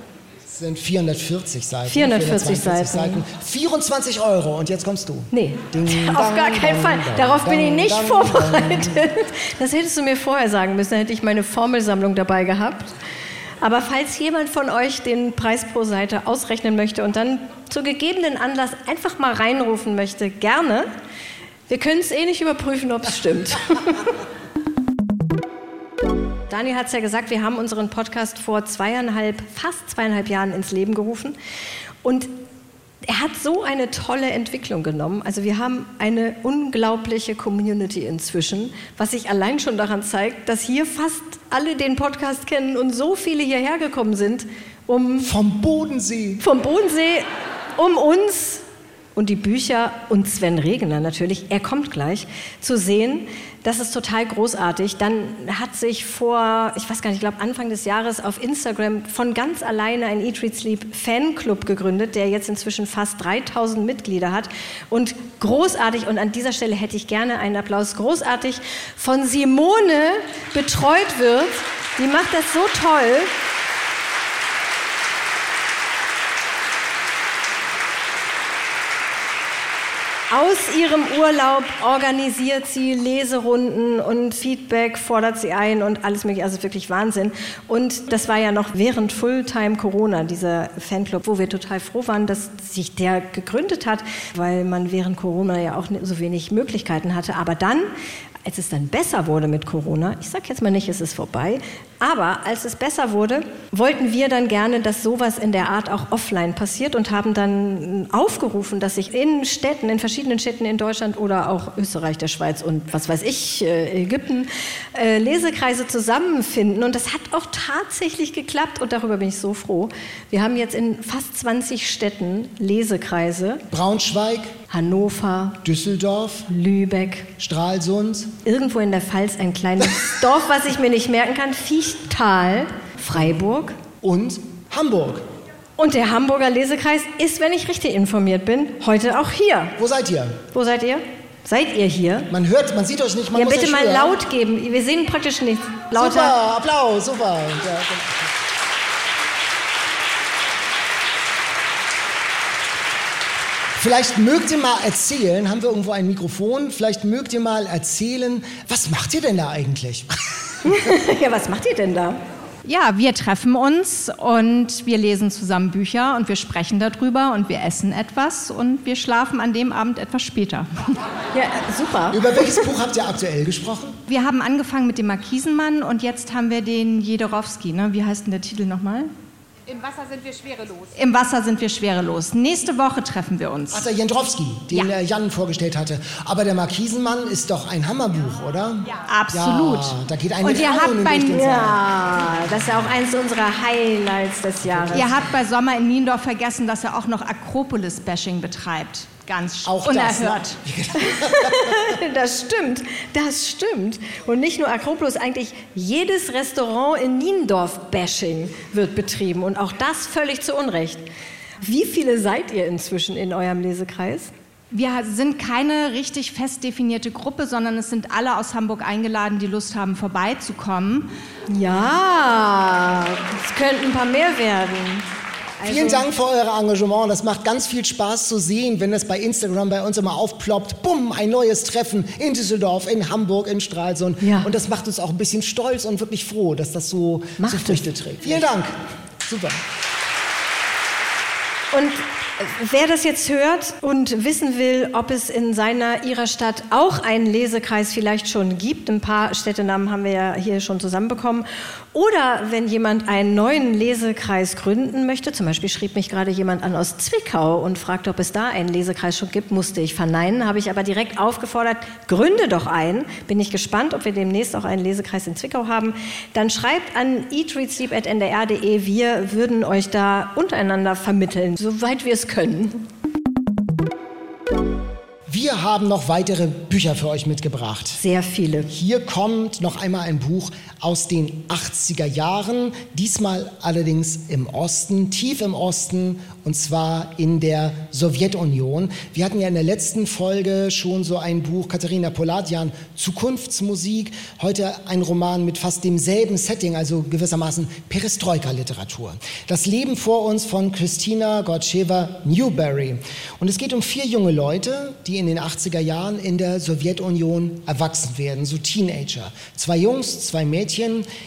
Das sind 440 Seiten. 440 Seiten. 24 Euro und jetzt kommst du. Nee, Ding, [LAUGHS] auf dang, gar keinen dang, Fall. dang, Darauf bin ich dang, nicht dang, vorbereitet. [LAUGHS] Das hättest du mir vorher sagen müssen, dann hätte ich meine Formelsammlung dabei gehabt. Aber falls jemand von euch den Preis pro Seite ausrechnen möchte und dann zu gegebenen Anlass einfach mal reinrufen möchte, gerne. Wir können es eh nicht überprüfen, ob es stimmt. [LAUGHS] Daniel hat es ja gesagt, wir haben unseren Podcast vor zweieinhalb, fast zweieinhalb Jahren ins Leben gerufen. Und er hat so eine tolle Entwicklung genommen. Also wir haben eine unglaubliche Community inzwischen, was sich allein schon daran zeigt, dass hier fast alle den Podcast kennen und so viele hierher gekommen sind, um Vom Bodensee. vom Bodensee, um uns und die Bücher und Sven Regener natürlich, er kommt gleich, zu sehen. Das ist total großartig. Dann hat sich vor, ich weiß gar nicht, ich glaube Anfang des Jahres auf Instagram von ganz alleine ein Eat, Read, Sleep Fanclub gegründet, der jetzt inzwischen fast 3000 Mitglieder hat. Und großartig, und an dieser Stelle hätte ich gerne einen Applaus, großartig von Simone betreut wird Die macht das so toll. Aus ihrem Urlaub organisiert sie Leserunden und Feedback fordert sie ein und alles mögliche. Also wirklich Wahnsinn. Und das war ja noch während Fulltime Corona, dieser Fanclub, wo wir total froh waren, dass sich der gegründet hat, weil man während Corona ja auch so wenig Möglichkeiten hatte. Aber dann, als es dann besser wurde mit Corona, ich sage jetzt mal nicht, es ist vorbei, aber als es besser wurde, wollten wir dann gerne, dass sowas in der Art auch offline passiert und haben dann aufgerufen, dass sich in Städten, in verschiedenen Städten in Deutschland oder auch Österreich, der Schweiz und was weiß ich, äh, Ägypten, äh, Lesekreise zusammenfinden. Und das hat auch tatsächlich geklappt und darüber bin ich so froh. Wir haben jetzt in fast 20 Städten Lesekreise. Braunschweig, Hannover, Düsseldorf, Lübeck, Stralsund. Irgendwo in der Pfalz ein kleines [LAUGHS] Dorf, was ich mir nicht merken kann, Fiechtal, Freiburg und Hamburg. Und der Hamburger Lesekreis ist, wenn ich richtig informiert bin, heute auch hier. Wo seid ihr? Wo seid ihr? Seid ihr hier? Man hört, man sieht euch nicht, man ja, bitte mal hören. laut geben. Wir sehen praktisch nichts. Lauter. Super, Applaus, super. Ja, Vielleicht mögt ihr mal erzählen, haben wir irgendwo ein Mikrofon, vielleicht mögt ihr mal erzählen, was macht ihr denn da eigentlich? [LAUGHS] ja, was macht ihr denn da? Ja, wir treffen uns und wir lesen zusammen Bücher und wir sprechen darüber und wir essen etwas und wir schlafen an dem Abend etwas später. Ja, super. Über welches Buch habt ihr aktuell gesprochen? Wir haben angefangen mit dem Markisenmann und jetzt haben wir den Jederowski. Ne? Wie heißt denn der Titel nochmal? Im Wasser sind wir schwerelos. Im Wasser sind wir schwerelos. Nächste Woche treffen wir uns. Ach, der Jendrowski, den Ja. Jan vorgestellt hatte. Aber der Markisenmann ist doch ein Hammerbuch, oder? Ja. Absolut. da geht eine Und ihr habt bei-. Ja, das ist ja auch eins unserer Highlights des Jahres. Ihr habt bei Sommer in Niendorf vergessen, dass er auch noch Akropolis-Bashing betreibt. Ganz Auch das, unerhört. [LAUGHS] Das stimmt, das stimmt. Und nicht nur Akropolis, eigentlich jedes Restaurant in Niendorf-Bashing wird betrieben und auch das völlig zu Unrecht. Wie viele seid ihr inzwischen in eurem Lesekreis? Wir sind keine richtig fest definierte Gruppe, sondern es sind alle aus Hamburg eingeladen, die Lust haben, vorbeizukommen. Ja, es könnten ein paar mehr werden. Also, Vielen Dank für euer Engagement. Das macht ganz viel Spaß zu sehen, wenn das bei Instagram bei uns immer aufploppt. Bumm, ein neues Treffen in Düsseldorf, in Hamburg, in Stralsund. Ja. Und das macht uns auch ein bisschen stolz und wirklich froh, dass das so, so Macht es. Früchte trägt. Vielen Dank. Super. Und wer das jetzt hört und wissen will, ob es in seiner, ihrer Stadt auch einen Lesekreis vielleicht schon gibt, ein paar Städtenamen haben wir ja hier schon zusammenbekommen, oder wenn jemand einen neuen Lesekreis gründen möchte, zum Beispiel schrieb mich gerade jemand an aus Zwickau und fragte, ob es da einen Lesekreis schon gibt, musste ich verneinen, habe ich aber direkt aufgefordert, gründe doch einen. Bin ich gespannt, ob wir demnächst auch einen Lesekreis in Zwickau haben. Dann schreibt an eatreadsleep.ndr.de, wir würden euch da untereinander vermitteln, soweit wir es können. Wir haben noch weitere Bücher für euch mitgebracht. Sehr viele. Hier kommt noch einmal ein Buch aus den 80er Jahren, diesmal allerdings im Osten, tief im Osten, und zwar in der Sowjetunion. Wir hatten ja in der letzten Folge schon so ein Buch, Katharina Polatjan, Zukunftsmusik, heute ein Roman mit fast demselben Setting, also gewissermaßen Perestroika-Literatur. Das Leben vor uns von Christina Gorcheva Newberry. Und es geht um vier junge Leute, die in den 80er Jahren in der Sowjetunion erwachsen werden, so Teenager. Zwei Jungs, zwei Mädchen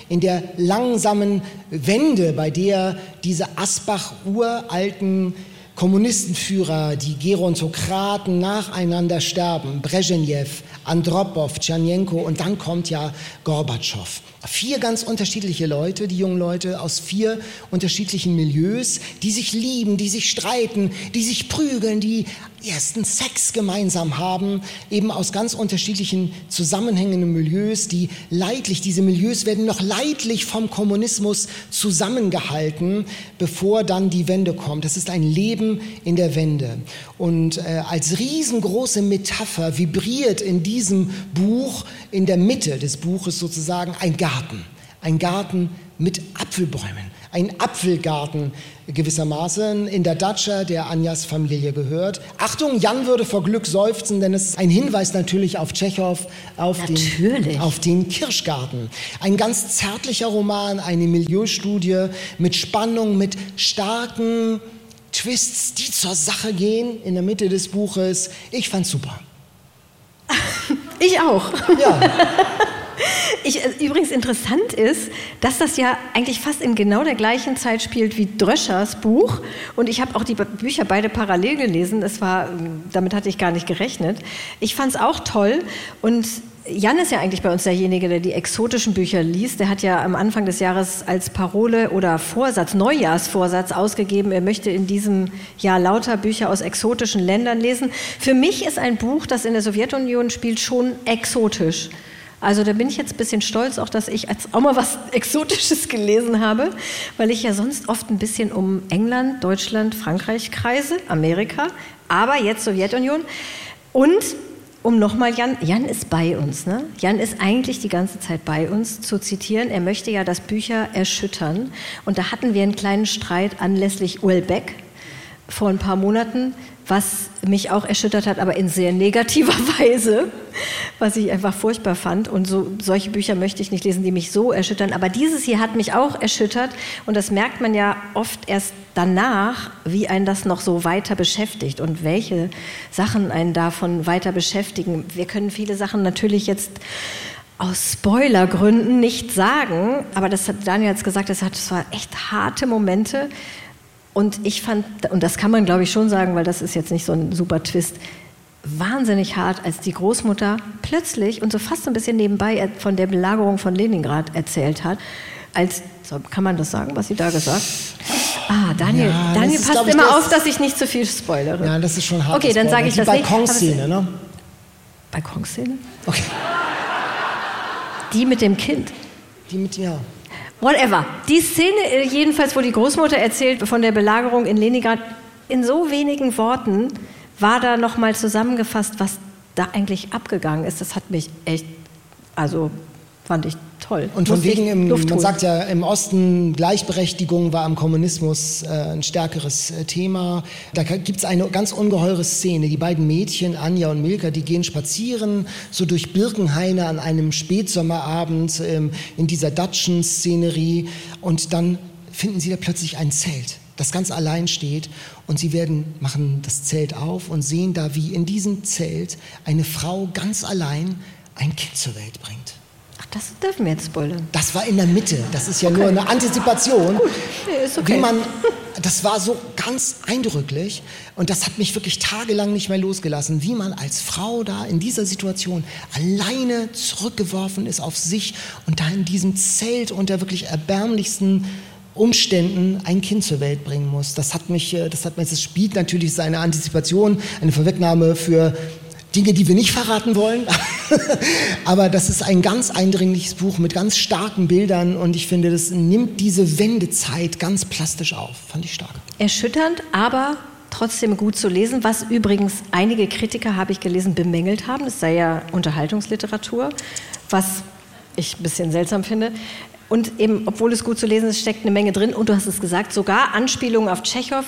in der langsamen Wende, bei der diese Asbach-uralten Kommunistenführer, die Gerontokraten nacheinander sterben, Brezhnev, Andropov, Tschernenko und dann kommt ja Gorbatschow. Vier ganz unterschiedliche Leute, die jungen Leute aus vier unterschiedlichen Milieus, die sich lieben, die sich streiten, die sich prügeln, die ersten Sex gemeinsam haben, eben aus ganz unterschiedlichen zusammenhängenden Milieus, die leidlich, diese Milieus werden noch leidlich vom Kommunismus zusammengehalten, bevor dann die Wende kommt. Das ist ein Leben in der Wende. Und äh, als riesengroße Metapher vibriert in diesem Buch, in der Mitte des Buches sozusagen, ein Garten. Ein Garten mit Apfelbäumen. Ein Apfelgarten gewissermaßen in der Datscha, der Anjas Familie gehört. Achtung, Jan würde vor Glück seufzen, denn es ist ein Hinweis natürlich auf Tschechow, auf, den, auf den Kirschgarten. Ein ganz zärtlicher Roman, eine Milieustudie mit Spannung, mit starken Twists, die zur Sache gehen in der Mitte des Buches. Ich fand's super. [LAUGHS] Ich auch. Ja. [LAUGHS] [LAUGHS] Ich, äh, übrigens interessant ist, dass das ja eigentlich fast in genau der gleichen Zeit spielt wie Dröschers Buch. Und ich habe auch die Bücher beide parallel gelesen. Das war, ähm, damit hatte ich gar nicht gerechnet. Ich fand es auch toll. Und Jan ist ja eigentlich bei uns derjenige, der die exotischen Bücher liest. Der hat ja am Anfang des Jahres als Parole oder Vorsatz, Neujahrsvorsatz ausgegeben, er möchte in diesem Jahr lauter Bücher aus exotischen Ländern lesen. Für mich ist ein Buch, das in der Sowjetunion spielt, schon exotisch. Also da bin ich jetzt ein bisschen stolz, auch dass ich jetzt auch mal was [LAUGHS] Exotisches gelesen habe, weil ich ja sonst oft ein bisschen um England, Deutschland, Frankreich kreise, Amerika, aber jetzt Sowjetunion. Und um nochmal, Jan, Jan ist bei uns. Ne? Jan ist eigentlich die ganze Zeit bei uns, zu zitieren. Er möchte ja, dass Bücher erschüttern. Und da hatten wir einen kleinen Streit anlässlich Uelbeck vor ein paar Monaten was mich auch erschüttert hat, aber in sehr negativer [LAUGHS] Weise, was ich einfach furchtbar fand. Und so, solche Bücher möchte ich nicht lesen, die mich so erschüttern. Aber dieses hier hat mich auch erschüttert und das merkt man ja oft erst danach, wie einen das noch so weiter beschäftigt und welche Sachen einen davon weiter beschäftigen. Wir können viele Sachen natürlich jetzt aus Spoilergründen nicht sagen, aber das hat Daniel jetzt gesagt, das, hat, das war echt harte Momente und ich fand, und das kann man glaube ich schon sagen, weil das ist jetzt nicht so ein super Twist, wahnsinnig hart, als die Großmutter plötzlich und so fast ein bisschen nebenbei von der Belagerung von Leningrad erzählt hat. Als, so, kann man das sagen, was sie da gesagt Ah, Daniel, ja, Daniel ist, passt immer auf, dass ich nicht zu viel spoilere. Ja, das ist schon hart. Okay, dann sage ich die das Balkonszene, ne? Balkonszene? Okay. Die mit dem Kind. Die mit, ja. Whatever. Die Szene äh, jedenfalls, wo die Großmutter erzählt von der Belagerung in Leningrad, in so wenigen Worten war da nochmal zusammengefasst, was da eigentlich abgegangen ist. Das hat mich echt, also fand ich toll. Und von wegen, im, man sagt ja, im Osten Gleichberechtigung war am Kommunismus äh, ein stärkeres äh, Thema. Da gibt es eine ganz ungeheure Szene. Die beiden Mädchen, Anja und Milka, die gehen spazieren, so durch Birkenhaine an einem Spätsommerabend ähm, in dieser Datschen-Szenerie. Und dann finden sie da plötzlich ein Zelt das ganz allein steht und sie werden machen das Zelt auf und sehen da, wie in diesem Zelt eine Frau ganz allein ein Kind zur Welt bringt. Das dürfen wir jetzt spoilern. Das war in der Mitte. Das ist ja okay. nur eine Antizipation. Gut, ist okay. Wie man, das war so ganz eindrücklich und das hat mich wirklich tagelang nicht mehr losgelassen, wie man als Frau da in dieser Situation alleine zurückgeworfen ist auf sich und da in diesem Zelt unter wirklich erbärmlichsten Umständen ein Kind zur Welt bringen muss. Das hat mich, äh, das hat mich, das spielt natürlich seine Antizipation, eine Vorwegnahme für Dinge, die wir nicht verraten wollen. [LAUGHS] Aber das ist ein ganz eindringliches Buch mit ganz starken Bildern und ich finde, das nimmt diese Wendezeit ganz plastisch auf. Fand ich stark. Erschütternd, aber trotzdem gut zu lesen, was übrigens einige Kritiker, habe ich gelesen, bemängelt haben. Es sei ja Unterhaltungsliteratur, was ich ein bisschen seltsam finde. Und eben, obwohl es gut zu lesen ist, steckt eine Menge drin. Und du hast es gesagt, sogar Anspielungen auf Tschechow.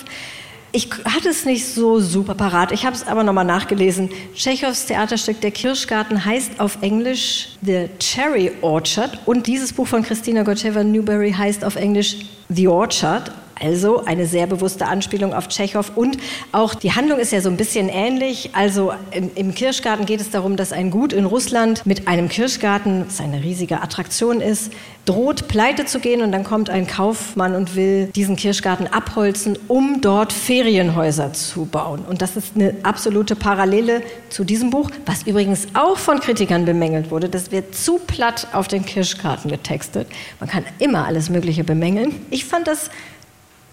Ich hatte es nicht so super parat. Ich habe es aber nochmal nachgelesen. Tschechows Theaterstück Der Kirschgarten heißt auf Englisch The Cherry Orchard und dieses Buch von Christina Gotcheva Newberry heißt auf Englisch The Orchard. Also eine sehr bewusste Anspielung auf Tschechow und auch die Handlung ist ja so ein bisschen ähnlich. Also im, im, Kirschgarten geht es darum, dass ein Gut in Russland mit einem Kirschgarten, was eine riesige Attraktion ist, droht pleite zu gehen und dann kommt ein Kaufmann und will diesen Kirschgarten abholzen, um dort Ferienhäuser zu bauen. Und das ist eine absolute Parallele zu diesem Buch, was übrigens auch von Kritikern bemängelt wurde. Das wird zu platt auf den Kirschgarten getextet. Man kann immer alles Mögliche bemängeln. Ich fand das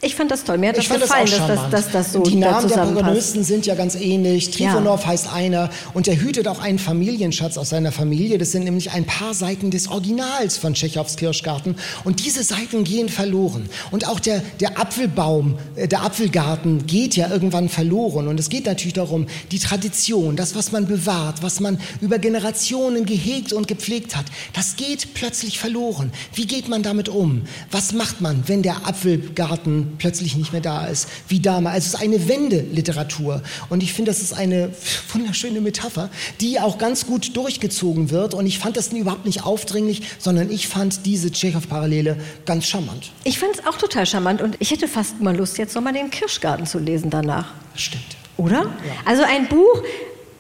Ich fand das toll. Mir hat das ich gefallen, das dass, dass das so Die Namen der. Protagonisten sind ja ganz ähnlich. Trifonov heißt einer und der hütet auch einen Familienschatz aus seiner Familie. Das sind nämlich ein paar Seiten des Originals von Tschechows Kirschgarten und diese Seiten gehen verloren. Und auch der, der Apfelbaum, äh, der Apfelgarten geht ja irgendwann verloren. Und es geht natürlich darum, die Tradition, das, was man bewahrt, was man über Generationen gehegt und gepflegt hat, das geht plötzlich verloren. Wie geht man damit um? Was macht man, wenn der Apfelgarten plötzlich nicht mehr da ist? Wie damals? Also es ist eine Wendeliteratur. Und ich finde, das ist eine wunderschöne Metapher, die auch ganz gut durchgezogen wird. Und ich fand das überhaupt nicht aufdringlich, sondern ich fand diese Tschechow-Parallele ganz charmant. Ich fand es auch total charmant und ich hätte fast mal Lust, jetzt nochmal den Kirschgarten zu lesen danach. Stimmt. Oder? Also ein Buch,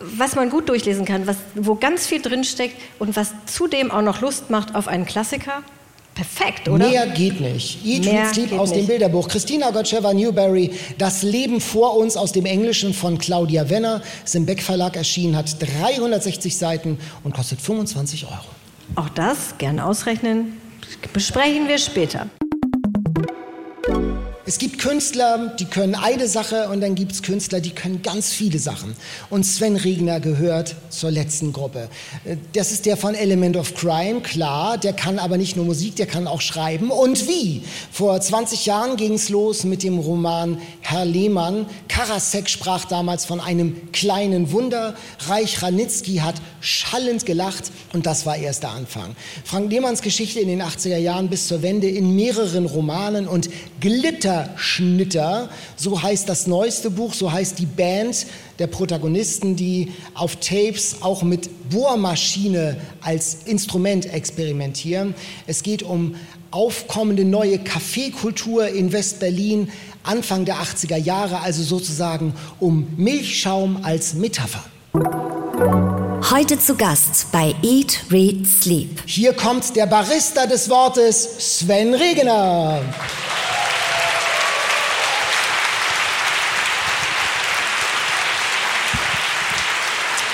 was man gut durchlesen kann, was, wo ganz viel drinsteckt und was zudem auch noch Lust macht auf einen Klassiker. Perfekt, oder? Mehr geht nicht. Eat, Mehr Read, Sleep aus dem nicht. Bilderbuch. Christina Gotcheva Newberry, Das Leben vor uns aus dem Englischen von Claudia Wenner. Ist im Beck Verlag erschienen, hat 360 Seiten und kostet 25 Euro. Auch das, gern ausrechnen, besprechen wir später. Es gibt Künstler, die können eine Sache und dann gibt es Künstler, die können ganz viele Sachen. Und Sven Regner gehört zur letzten Gruppe. Äh, Das ist der von Element of Crime, klar. Der kann aber nicht nur Musik, der kann auch schreiben. Und wie? Vor 20 Jahren ging es los mit dem Roman Herr Lehmann. Karasek sprach damals von einem kleinen Wunder. Reich Ranitzky hat schallend gelacht und das war erst der Anfang. Frank Lehmanns Geschichte in den 80er Jahren bis zur Wende in mehreren Romanen und Glitterschnitter, so heißt das neueste Buch, so heißt die Band der Protagonisten, die auf Tapes auch mit Bohrmaschine als Instrument experimentieren. Es geht um aufkommende neue Kaffeekultur in West-Berlin Anfang der 80er Jahre, also sozusagen um Milchschaum als Metapher. Heute zu Gast bei Eat, Read, Sleep. Hier kommt der Barista des Wortes, Sven Regener.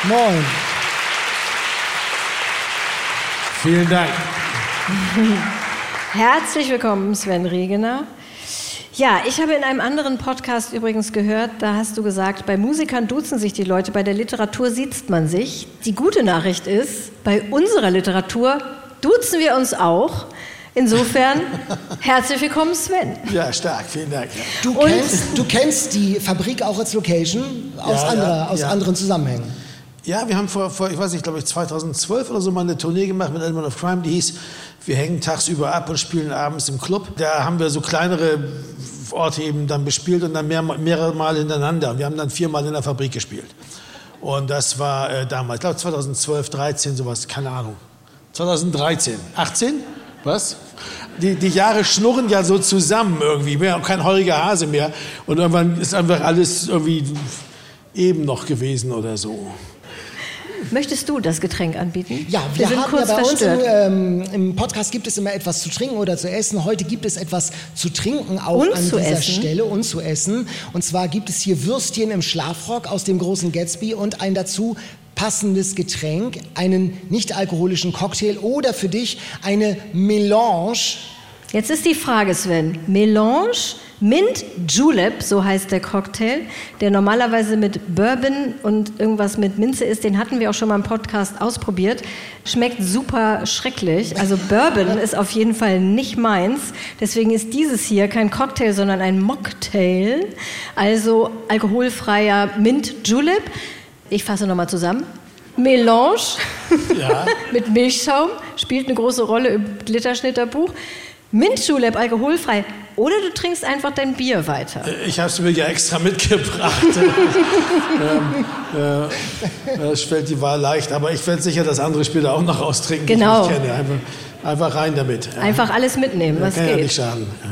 Moin. Vielen Dank. [LAUGHS] Herzlich willkommen, Sven Regener. Ja, ich habe in einem anderen Podcast übrigens gehört, da hast du gesagt, bei Musikern duzen sich die Leute, bei der Literatur sieht man sich. Die gute Nachricht ist, bei unserer Literatur duzen wir uns auch. Insofern, [LAUGHS] herzlich willkommen, Sven. Ja, stark. Vielen Dank. Ja. Du kennst, du kennst die Fabrik auch als Location aus, Ja, anderer, ja, aus ja. anderen Zusammenhängen. Ja, wir haben vor, vor, ich weiß nicht, glaube ich, 2012 oder so mal eine Tournee gemacht mit Element of Crime, die hieß Wir hängen tagsüber ab und spielen abends im Club. Da haben wir so kleinere Orte eben dann bespielt und dann mehr, mehrere Mal hintereinander. Wir haben dann viermal in der Fabrik gespielt. Und das war äh, damals, ich glaube 2012, 13, sowas, keine Ahnung. 2013, 18? Was? Die, die Jahre schnurren ja so zusammen irgendwie. Auch kein heuriger Hase mehr. Und irgendwann ist einfach alles irgendwie eben noch gewesen oder so. Möchtest du das Getränk anbieten? Ja, wir, sind haben kurz ja bei uns im, verstört. ähm, im Podcast gibt es immer etwas zu trinken oder zu essen. Heute gibt es etwas zu trinken auch Und an dieser essen. Stelle und zu essen. Und zwar gibt es hier Würstchen im Schlafrock aus dem großen Gatsby und ein dazu passendes Getränk, einen nicht-alkoholischen Cocktail oder für dich eine Melange. Jetzt ist die Frage, Sven. Melange, Mint Julep, so heißt der Cocktail, der normalerweise mit Bourbon und irgendwas mit Minze ist. Den hatten wir auch schon mal im Podcast ausprobiert. Schmeckt super schrecklich. Also Bourbon ist auf jeden Fall nicht meins. Deswegen ist dieses hier kein Cocktail, sondern ein Mocktail. Also alkoholfreier Mint Julep. Ich fasse nochmal zusammen. Melange Ja. [LAUGHS] mit Milchschaum, spielt eine große Rolle im Glitterschnitterbuch. Mint Julep, alkoholfrei. Oder du trinkst einfach dein Bier weiter. Ich habe es mir ja extra mitgebracht. [LAUGHS] ähm, äh, es fällt die Wahl leicht, aber ich werde sicher das andere später auch noch austrinken, Genau. die ich kenne. Einfach, einfach rein damit. Einfach alles mitnehmen, was Kann ja nicht geht. schaden. Ja.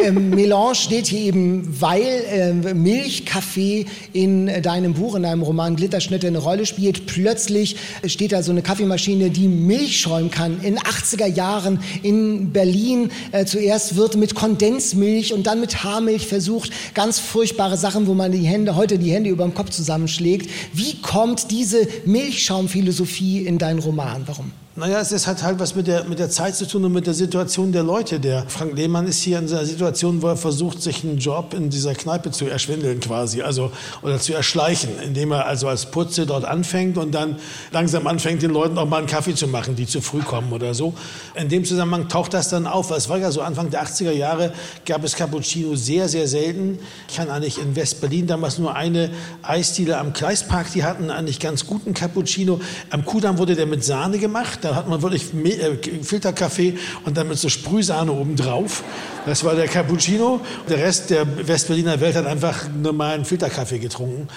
Ähm, Melange steht hier eben, weil ähm, Milch, Kaffee in äh, deinem Buch, in deinem Roman Glitterschnitte eine Rolle spielt. Plötzlich steht da so eine Kaffeemaschine, die Milch schäumen kann. In 80er Jahren in Berlin äh, zuerst wird mit Kondensmilch und dann mit Haarmilch versucht, ganz furchtbare Sachen, wo man die Hände, heute die Hände über dem Kopf zusammenschlägt. Wie kommt diese Milchschaumphilosophie in deinen Roman? Warum? Naja, es ist halt was mit der, mit der Zeit zu tun und mit der Situation der Leute. Der Frank Lehmann ist hier in einer Situation, wo er versucht, sich einen Job in dieser Kneipe zu erschwindeln quasi, also oder zu erschleichen, indem er also als Putze dort anfängt und dann langsam anfängt, den Leuten auch mal einen Kaffee zu machen, die zu früh kommen oder so. In dem Zusammenhang taucht das dann auf, es war ja so Anfang der 80er Jahre gab es Cappuccino sehr, sehr selten. Ich kann eigentlich in West-Berlin damals nur eine Eisdiele am Gleispark, die hatten eigentlich ganz guten Cappuccino. Am Kudamm wurde der mit Sahne gemacht. Da hat man wirklich äh, Filterkaffee und dann mit so Sprühsahne obendrauf. Das war der Cappuccino. Der Rest der Westberliner Welt hat einfach normalen Filterkaffee getrunken.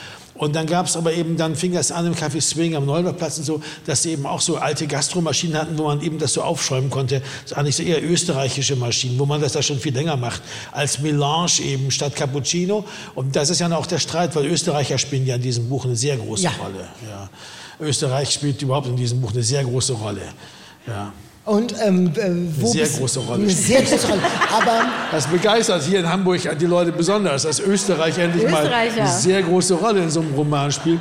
Und dann gab es aber eben, dann fing das an im Café Swing am Neubauplatz und so, dass sie eben auch so alte Gastromaschinen hatten, wo man eben das so aufschäumen konnte. Das eigentlich so eher österreichische Maschinen, wo man das da schon viel länger macht, als Melange eben statt Cappuccino. Und das ist ja auch der Streit, weil Österreicher spielen ja in diesem Buch eine sehr große ja. Rolle. Ja. Österreich spielt überhaupt in diesem Buch eine sehr große Rolle. Ja. Und ähm, äh, wo eine sehr große Rolle. Eine sehr große Rolle. Aber das begeistert hier in Hamburg die Leute besonders, dass Österreich endlich mal eine sehr große Rolle in so einem Roman spielt.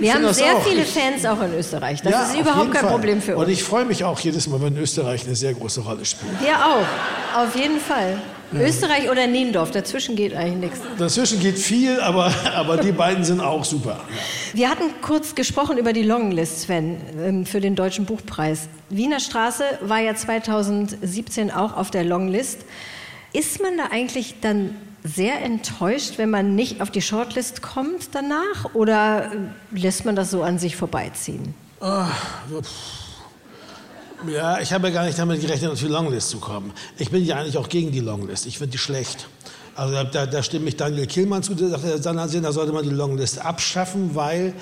Wir haben sehr auch. viele Fans auch in Österreich. Das ja, ist überhaupt kein Fall. Problem für uns. Und ich freue mich auch jedes Mal, wenn Österreich eine sehr große Rolle spielt. Wir auch, auf jeden Fall. Ja. Österreich oder Niendorf, dazwischen geht eigentlich nichts. Dazwischen geht viel, aber, aber die beiden sind auch super. Wir hatten kurz gesprochen über die Longlist, Sven, ähm, für den Deutschen Buchpreis. Wiener Straße war ja 2017 auch auf der Longlist. Ist man da eigentlich dann sehr enttäuscht, wenn man nicht auf die Shortlist kommt danach? Oder lässt man das so an sich vorbeiziehen? Ach, ja, ich habe ja gar nicht damit gerechnet, auf die Longlist zu kommen. Ich bin ja eigentlich auch gegen die Longlist. Ich finde die schlecht. Also da, da, stimme ich Daniel Killmann zu, der sagt, da sollte man die Longlist abschaffen, weil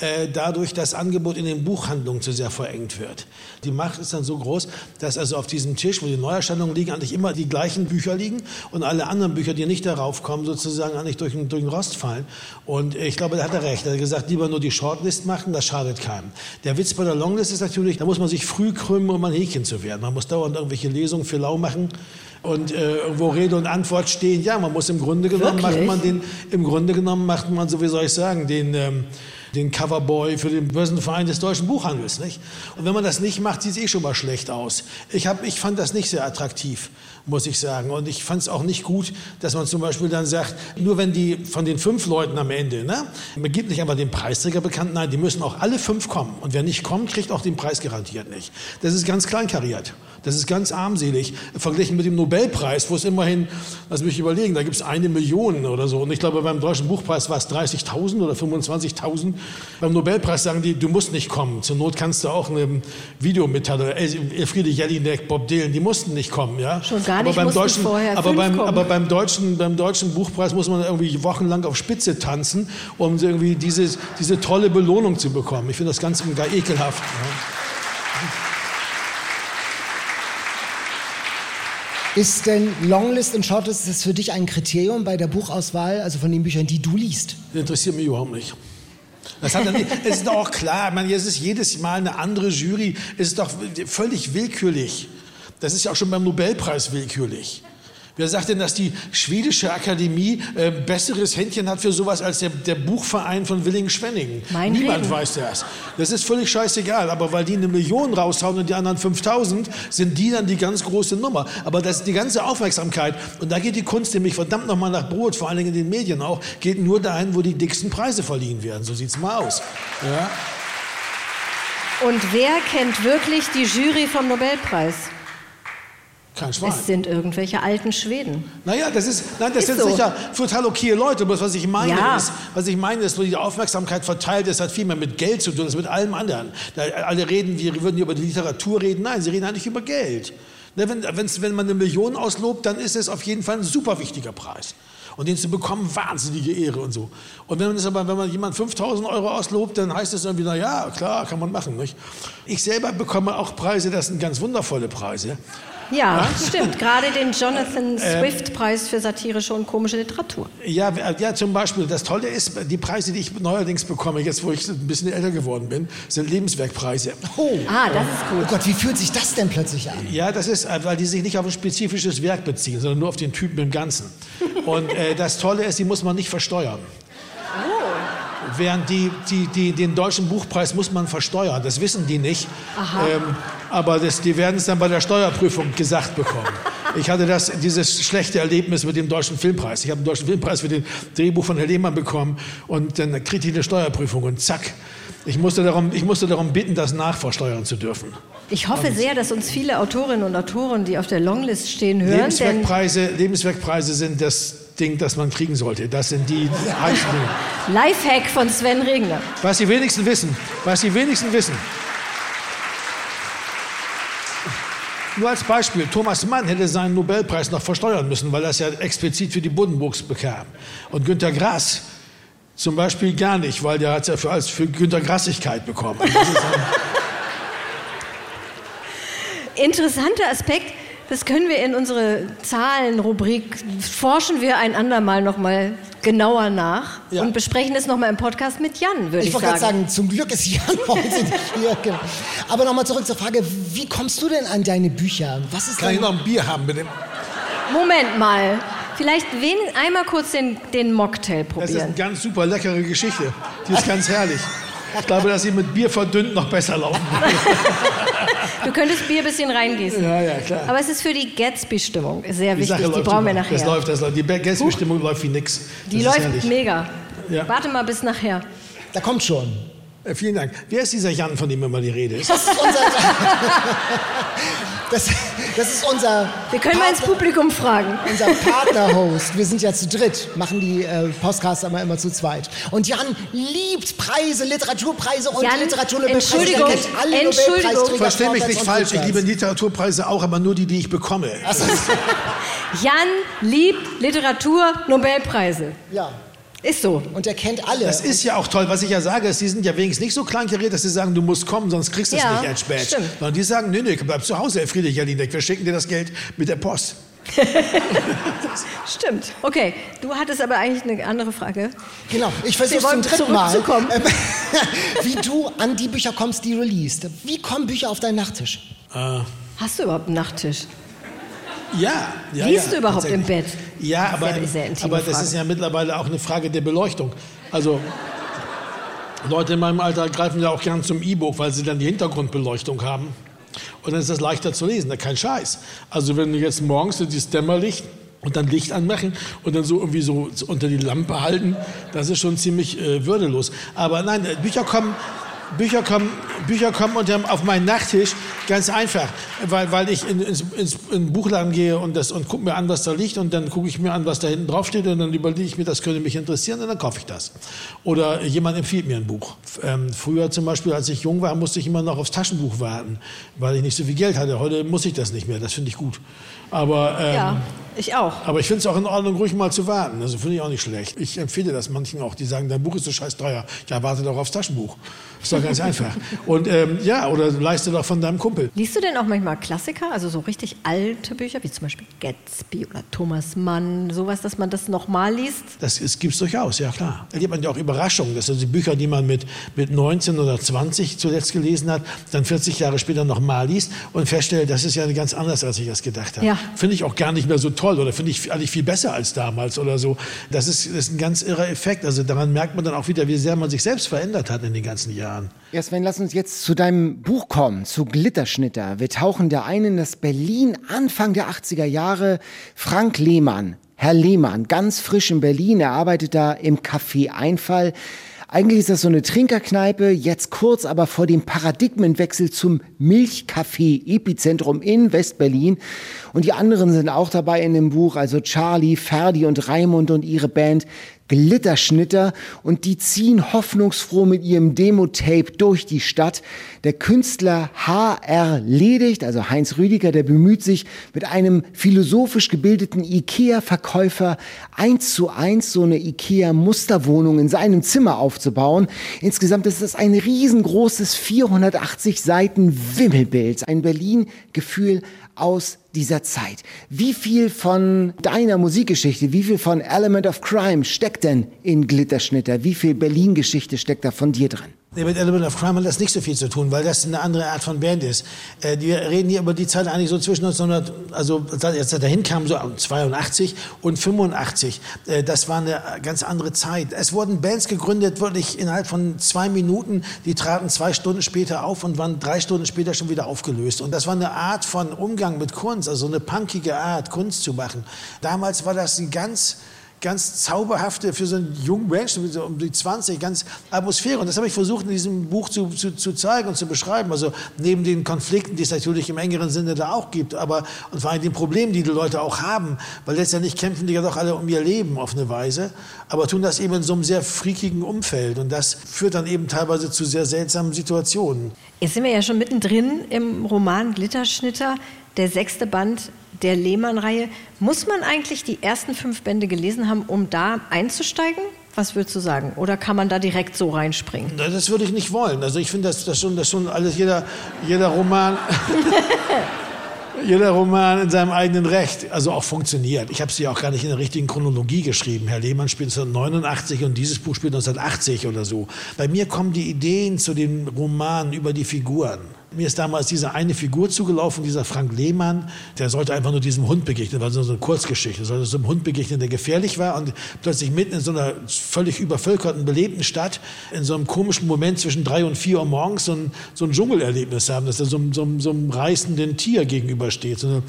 äh, dadurch das Angebot in den Buchhandlungen zu sehr verengt wird. Die Macht ist dann so groß, dass also auf diesem Tisch, wo die Neuerscheinungen liegen, eigentlich immer die gleichen Bücher liegen und alle anderen Bücher, die nicht darauf kommen, sozusagen eigentlich durch, durch den Rost fallen. Und ich glaube, da hat er recht. Er hat gesagt, lieber nur die Shortlist machen, das schadet keinem. Der Witz bei der Longlist ist natürlich, da muss man sich früh krümmen, um ein Häkchen zu werden. Man muss dauernd irgendwelche Lesungen für lau machen und äh, wo Rede und Antwort stehen. Ja, man muss im Grunde genommen Wirklich? macht man den, im Grunde genommen macht man, so wie soll ich sagen, den ähm, den Coverboy für den Börsenverein des deutschen Buchhandels. Nicht? Und wenn man das nicht macht, sieht es eh schon mal schlecht aus. Ich, hab, ich fand das nicht sehr attraktiv, muss ich sagen. Und ich fand es auch nicht gut, dass man zum Beispiel dann sagt, nur wenn die von den fünf Leuten am Ende, ne, man gibt nicht einfach den Preisträger bekannt, nein, die müssen auch alle fünf kommen. Und wer nicht kommt, kriegt auch den Preis garantiert nicht. Das ist ganz kleinkariert. Das ist ganz armselig, verglichen mit dem Nobelpreis, wo es immerhin, lass mich überlegen, da gibt es eine Million oder so. Und ich glaube, beim Deutschen Buchpreis war es 30.000 oder 25.000. Beim Nobelpreis sagen die, du musst nicht kommen. Zur Not kannst du auch eine Videomitteilung, Elfriede Jelinek, Bob Dylan, die mussten nicht kommen. Ja? Schon gar nicht, aber beim deutschen, vorher aber beim, aber beim, deutschen, beim Deutschen Buchpreis muss man irgendwie wochenlang auf Spitze tanzen, um irgendwie diese, diese tolle Belohnung zu bekommen. Ich finde das ganz gar ekelhaft. Ja. Ist denn Longlist und Shortlist ist das für dich ein Kriterium bei der Buchauswahl, also von den Büchern, die du liest? Das interessiert mich überhaupt nicht. Das hat nicht, es ist doch auch klar, man, es ist jedes Mal eine andere Jury. Es ist doch völlig willkürlich. Das ist ja auch schon beim Nobelpreis willkürlich. Wer sagt denn, dass die schwedische Akademie äh, besseres Händchen hat für sowas als der, der Buchverein von Willingen-Schwenningen? Niemand Reden. weiß das. Das ist völlig scheißegal. Aber weil die eine Million raushauen und die anderen 5000, sind die dann die ganz große Nummer. Aber das die ganze Aufmerksamkeit, und da geht die Kunst nämlich verdammt nochmal nach Brot, vor allen Dingen in den Medien auch, geht nur dahin, wo die dicksten Preise verliehen werden. So sieht es mal aus. Ja. Und wer kennt wirklich die Jury vom Nobelpreis? Kein Schwein. Es sind irgendwelche alten Schweden. Naja, das ist, nein, das ist sind so. sicher total okay Leute. Aber was ich meine ja. ist, was ich meine ist, wo die Aufmerksamkeit verteilt ist, hat viel mehr mit Geld zu tun, als mit allem anderen. Da, alle reden, wir würden über die Literatur reden. Nein, sie reden eigentlich über Geld. Ne, wenn, wenn man eine Million auslobt, dann ist es auf jeden Fall ein super wichtiger Preis. Und den zu bekommen, wahnsinnige Ehre und so. Und wenn man es aber, wenn man jemand 5000 Euro auslobt, dann heißt es irgendwie, na ja, klar, kann man machen, nicht? Ich selber bekomme auch Preise, das sind ganz wundervolle Preise. Ja, stimmt. Gerade den Jonathan ähm, Swift-Preis für satirische und komische Literatur. Ja, ja, zum Beispiel. Das Tolle ist, die Preise, die ich neuerdings bekomme, jetzt wo ich ein bisschen älter geworden bin, sind Lebenswerkpreise. Oh, ah, das ist gut. Oh Gott, wie fühlt sich das denn plötzlich an? Ja, das ist, weil die sich nicht auf ein spezifisches Werk beziehen, sondern nur auf den Typen im Ganzen. Und äh, das Tolle ist, die muss man nicht versteuern. Während die, die, die, den deutschen Buchpreis muss man versteuern. Das wissen die nicht. Ähm, aber das, die werden es dann bei der Steuerprüfung gesagt bekommen. Ich hatte das, dieses schlechte Erlebnis mit dem Deutschen Filmpreis. Ich habe den Deutschen Filmpreis für den Drehbuch von Herr Lehmann bekommen und dann kriegte ich eine Steuerprüfung und zack. Ich musste darum, ich musste darum bitten, das nachversteuern zu dürfen. Ich hoffe sehr, dass uns viele Autorinnen und Autoren, die auf der Longlist stehen, hören. Lebenswerkpreise, Lebenswerkpreise sind das Ding, das man kriegen sollte. Das sind die heißen Dinge. Lifehack von Sven Regner. Was die wenigsten wissen, was die wenigsten wissen. Nur als Beispiel, Thomas Mann hätte seinen Nobelpreis noch versteuern müssen, weil er es ja explizit für die Buddenbrooks bekam. Und Günter Grass zum Beispiel gar nicht, weil der hat es ja für, als für Günter Grassigkeit bekommen. [LAUGHS] Interessanter Aspekt, das können wir in unsere Zahlenrubrik, forschen wir ein andermal nochmal genauer nach Ja. und besprechen es nochmal im Podcast mit Jan, würde ich, Ich wollte gerade sagen. sagen, zum Glück ist Jan [LAUGHS] heute nicht hier. Genau. Aber nochmal zurück zur Frage, wie kommst du denn an deine Bücher? Was ist kann ich noch ein Bier haben bitte? Moment mal, vielleicht wen, einmal kurz den, den Mocktail Das ist probieren. eine ganz super leckere Geschichte. Die ist ganz herrlich. Ich glaube, dass sie mit Bier verdünnt noch besser laufen [LAUGHS] würde. Du könntest Bier ein bisschen reingießen. Ja, ja, klar. Aber es ist für die Gatsby-Stimmung sehr Die wichtig. Die brauchen wir nachher. Das läuft, das läuft. Die Gästebestimmung läuft wie nix. Die das läuft mega. Ja. Warte mal bis nachher. da kommt schon. Äh, vielen Dank. Wer ist dieser Jan, von dem immer die Rede ist? Das ist unser, [LAUGHS] das, das ist unser, Wir können mal ins Partner- Publikum fragen. unser Partner-Host. Wir sind ja zu dritt, machen die äh, Podcasts aber immer zu zweit. Und Jan liebt Preise, Literaturpreise und Jan, Literaturnobelpreise. Entschuldigung, Er kennt alle Entschuldigung. Versteh mich nicht falsch. Ich liebe Literaturpreise auch, aber nur die, die ich bekomme. Also, [LAUGHS] Jan liebt Literatur-Nobelpreise. ja, Ist so. und er kennt alle. Das ist ja auch toll. Was ich ja sage, ist, die sind ja wenigstens nicht so kleinkariert, dass sie sagen, du musst kommen, sonst kriegst du es Ja, nicht als Badge. stimmt. Sondern die sagen, nee, nee, bleib zu Hause, Herr Friedrich Jelinek. Wir schicken dir das Geld mit der Post. [LAUGHS] Stimmt. Okay, du hattest aber eigentlich eine andere Frage. Genau, ich versuche zum dritten Mal, ähm, [LAUGHS] wie du an die Bücher kommst, die du liest. Wie kommen Bücher auf deinen Nachttisch? Hast du überhaupt einen Nachttisch? Ja, ja. Liest ja, du überhaupt im. Bett? Ja, Das aber, ja sehr intime aber das ist ja mittlerweile auch eine Frage der Beleuchtung. Also Leute in meinem Alter greifen ja auch gern zum E-Book, weil sie dann die Hintergrundbeleuchtung haben. Und dann ist das leichter zu lesen, kein Scheiß. Also wenn du jetzt morgens dieses Dämmerlicht und dann Licht anmachen und dann so irgendwie so unter die Lampe halten, das ist schon ziemlich äh, würdelos. Aber nein, äh, Bücher kommen, Bücher kommen, Bücher kommen unterm, auf meinen Nachttisch ganz einfach, weil, weil ich in, ins, ins, in den Buchladen gehe und, das, und gucke mir an, was da liegt und dann gucke ich mir an, was da hinten drauf steht und dann überlege ich mir, das könnte mich interessieren und dann kaufe ich das. Oder jemand empfiehlt mir ein Buch. Ähm, früher zum Beispiel, als ich jung war, musste ich immer noch aufs Taschenbuch warten, weil ich nicht so viel Geld hatte. Heute muss ich das nicht mehr, das finde ich gut. Aber, ähm, Ja, ich auch. aber ich finde es auch in Ordnung, ruhig mal zu warten. Also finde ich auch nicht schlecht. Ich empfehle das manchen auch, die sagen, dein Buch ist so scheiß teuer. Ja, warte doch aufs Taschenbuch. Ist doch ganz einfach. [LAUGHS] Und ähm, ja, oder leiste doch von deinem Kumpel. Liest du denn auch manchmal Klassiker, also so richtig alte Bücher, wie zum Beispiel Gatsby oder Thomas Mann, sowas, dass man das nochmal liest? Das gibt es durchaus, ja klar. Erlebt man ja auch Überraschungen. Das sind die Bücher, die man mit, mit 19 oder 20 zuletzt gelesen hat, dann 40 Jahre später nochmal liest und feststellt, das ist ja ganz anders, als ich das gedacht habe. Ja. Finde ich auch gar nicht mehr so toll oder finde ich eigentlich viel besser als damals oder so. Das ist, das ist ein ganz irrer Effekt. Also daran merkt man dann auch wieder, wie sehr man sich selbst verändert hat in den ganzen Jahren. Ja, Sven, lass uns jetzt zu deinem Buch kommen, zu Glitterschnitter. Wir tauchen da ein in das Berlin Anfang der 80er Jahre. Frank Lehmann, Herr Lehmann, ganz frisch in Berlin. Er arbeitet da im Café Einfall. Eigentlich ist das so eine Trinkerkneipe, jetzt kurz aber vor dem Paradigmenwechsel zum Milchkaffee-Epizentrum in Westberlin. Und die anderen sind auch dabei in dem Buch, also Charlie, Ferdi und Raimund und ihre Band Glitterschnitter und die ziehen hoffnungsfroh mit ihrem Demo-Tape durch die Stadt. Der Künstler H.R. Ledigt, also Heinz Rüdiger, der bemüht sich mit einem philosophisch gebildeten Ikea-Verkäufer eins zu eins so eine Ikea-Musterwohnung in seinem Zimmer aufzubauen. Insgesamt ist es ein riesengroßes 480 Seiten Wimmelbild, ein Berlin-Gefühl aus dieser Zeit. Wie viel von deiner Musikgeschichte, wie viel von Element of Crime steckt denn in Glitterschnitter? Wie viel Berlin-Geschichte steckt da von dir drin? Mit Element of Crime hat das nicht so viel zu tun, weil das eine andere Art von Band ist. Äh, wir reden hier über die Zeit eigentlich so zwischen 1900, also als er dahin kam, so 82 und 85. Äh, das war eine ganz andere Zeit. Es wurden Bands gegründet, wirklich innerhalb von zwei Minuten. Die traten zwei Stunden später auf und waren drei Stunden später schon wieder aufgelöst. Und das war eine Art von Umgang mit Kunst, also eine punkige Art, Kunst zu machen. Damals war das ein ganz ganz zauberhafte, für so einen jungen Menschen, so um die 20, ganz Atmosphäre. Und das habe ich versucht in diesem Buch zu, zu, zu, zeigen und zu beschreiben. Also neben den Konflikten, die es natürlich im engeren Sinne da auch gibt, aber und vor allem den Problemen, die die Leute auch haben, weil letztendlich kämpfen die ja doch alle um ihr Leben auf eine Weise, aber tun das eben in so einem sehr freakigen Umfeld. Und das führt dann eben teilweise zu sehr seltsamen Situationen. Jetzt sind wir ja schon mittendrin im Roman Glitterschnitter, der sechste Band der Lehmann-Reihe. Muss man eigentlich die ersten fünf Bände gelesen haben, um da einzusteigen? Was würdest du sagen? Oder kann man da direkt so reinspringen? Das würde ich nicht wollen. Also ich finde, das, das, schon, das schon alles, jeder, jeder Roman... [LAUGHS] jeder Roman in seinem eigenen Recht, also auch funktioniert. Ich habe sie auch gar nicht in der richtigen Chronologie geschrieben. Herr Lehmann spielt 1989 und dieses Buch spielt 1980 oder so. Bei mir kommen die Ideen zu den Romanen über die Figuren. Mir ist damals diese eine Figur zugelaufen, dieser Frank Lehmann, der sollte einfach nur diesem Hund begegnen, war so eine Kurzgeschichte, sollte so einem Hund begegnen, der gefährlich war und plötzlich mitten in so einer völlig übervölkerten, belebten Stadt, in so einem komischen Moment zwischen drei und vier Uhr morgens so ein, so ein Dschungelerlebnis haben, dass er so, so, so einem reißenden Tier gegenübersteht so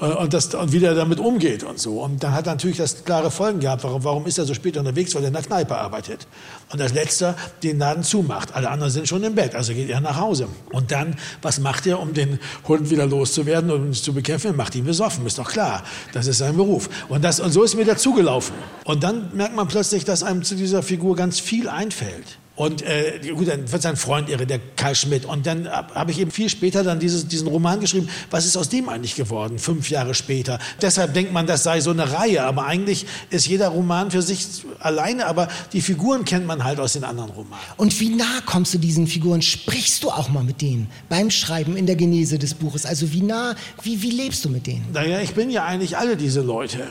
äh, und, das, und wie der damit umgeht und so. Und dann hat natürlich das klare Folgen gehabt, warum, warum ist er so spät unterwegs, weil er in der Kneipe arbeitet. Und als letzter den Laden zumacht. Alle anderen sind schon im Bett, also geht er nach Hause. Und dann was macht er, um den Hund wieder loszuwerden und ihn zu bekämpfen? Er macht ihn besoffen, ist doch klar. Das ist sein Beruf. Und, das, und so ist mir dazugelaufen. Und dann merkt man plötzlich, dass einem zu dieser Figur ganz viel einfällt. Und äh, gut, dann wird sein Freund irre, der Karl Schmidt. Und dann habe ich eben viel später dann dieses, diesen Roman geschrieben. Was ist aus dem eigentlich geworden, fünf Jahre später? Deshalb denkt man, das sei so eine Reihe. Aber eigentlich ist jeder Roman für sich alleine. Aber die Figuren kennt man halt aus den anderen Romanen. Und wie nah kommst du diesen Figuren? Sprichst du auch mal mit denen beim Schreiben in der Genese des Buches? Also wie nah, wie, wie lebst du mit denen? Naja, ich bin ja eigentlich alle diese Leute.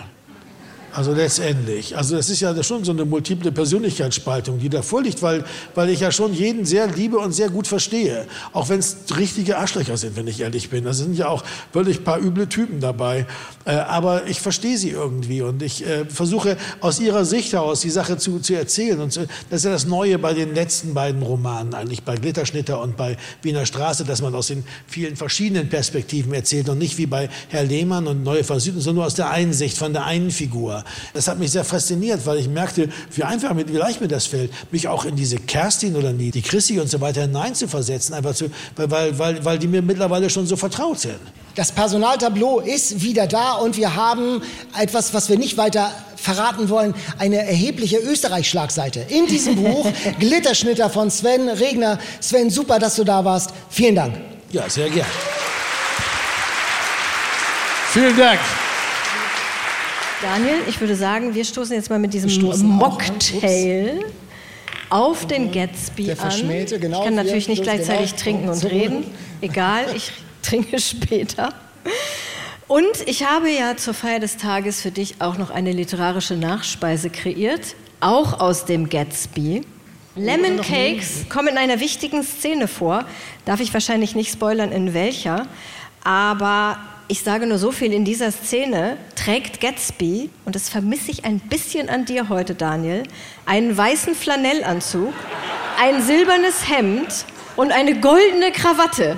Also letztendlich. Also das ist ja schon so eine multiple Persönlichkeitsspaltung, die da vorliegt, weil, weil ich ja schon jeden sehr liebe und sehr gut verstehe. Auch wenn es richtige Arschlöcher sind, wenn ich ehrlich bin. Da sind ja auch wirklich paar üble Typen dabei. Äh, aber ich verstehe sie irgendwie und ich äh, versuche aus ihrer Sicht heraus die Sache zu, zu erzählen. Und zu, das ist ja das Neue bei den letzten beiden Romanen, eigentlich bei Glitterschnitter und bei Wiener Straße, dass man aus den vielen verschiedenen Perspektiven erzählt und nicht wie bei Herr Lehmann und Neue von Süden, sondern nur aus der einen Sicht, von der einen Figur. Das hat mich sehr fasziniert, weil ich merkte, wie einfach, wie leicht mir das fällt, mich auch in diese Kerstin oder die, die Chrissy und so weiter hineinzuversetzen, einfach zu, weil, weil, weil die mir mittlerweile schon so vertraut sind. Das Personaltableau ist wieder da und wir haben etwas, was wir nicht weiter verraten wollen, eine erhebliche Österreich-Schlagseite in diesem Buch. [LAUGHS] Glitterschnitter von Sven Regner. Sven, super, dass du da warst. Vielen Dank. Ja, sehr gern. Vielen Dank. Daniel, ich würde sagen, wir stoßen jetzt mal mit diesem Mocktail auf den Gatsby Der Verschmähte, an. genau, ich kann natürlich nicht gleichzeitig genau. trinken und reden. Egal, ich trinke später. Und ich habe ja zur Feier des Tages für dich auch noch eine literarische Nachspeise kreiert, auch aus dem Gatsby. Lemon Cakes kommen in einer wichtigen Szene vor. Darf ich wahrscheinlich nicht spoilern, in welcher. Aber ich sage nur so viel, in dieser Szene trägt Gatsby, und das vermisse ich ein bisschen an dir heute, Daniel, einen weißen Flanellanzug, ein silbernes Hemd und eine goldene Krawatte.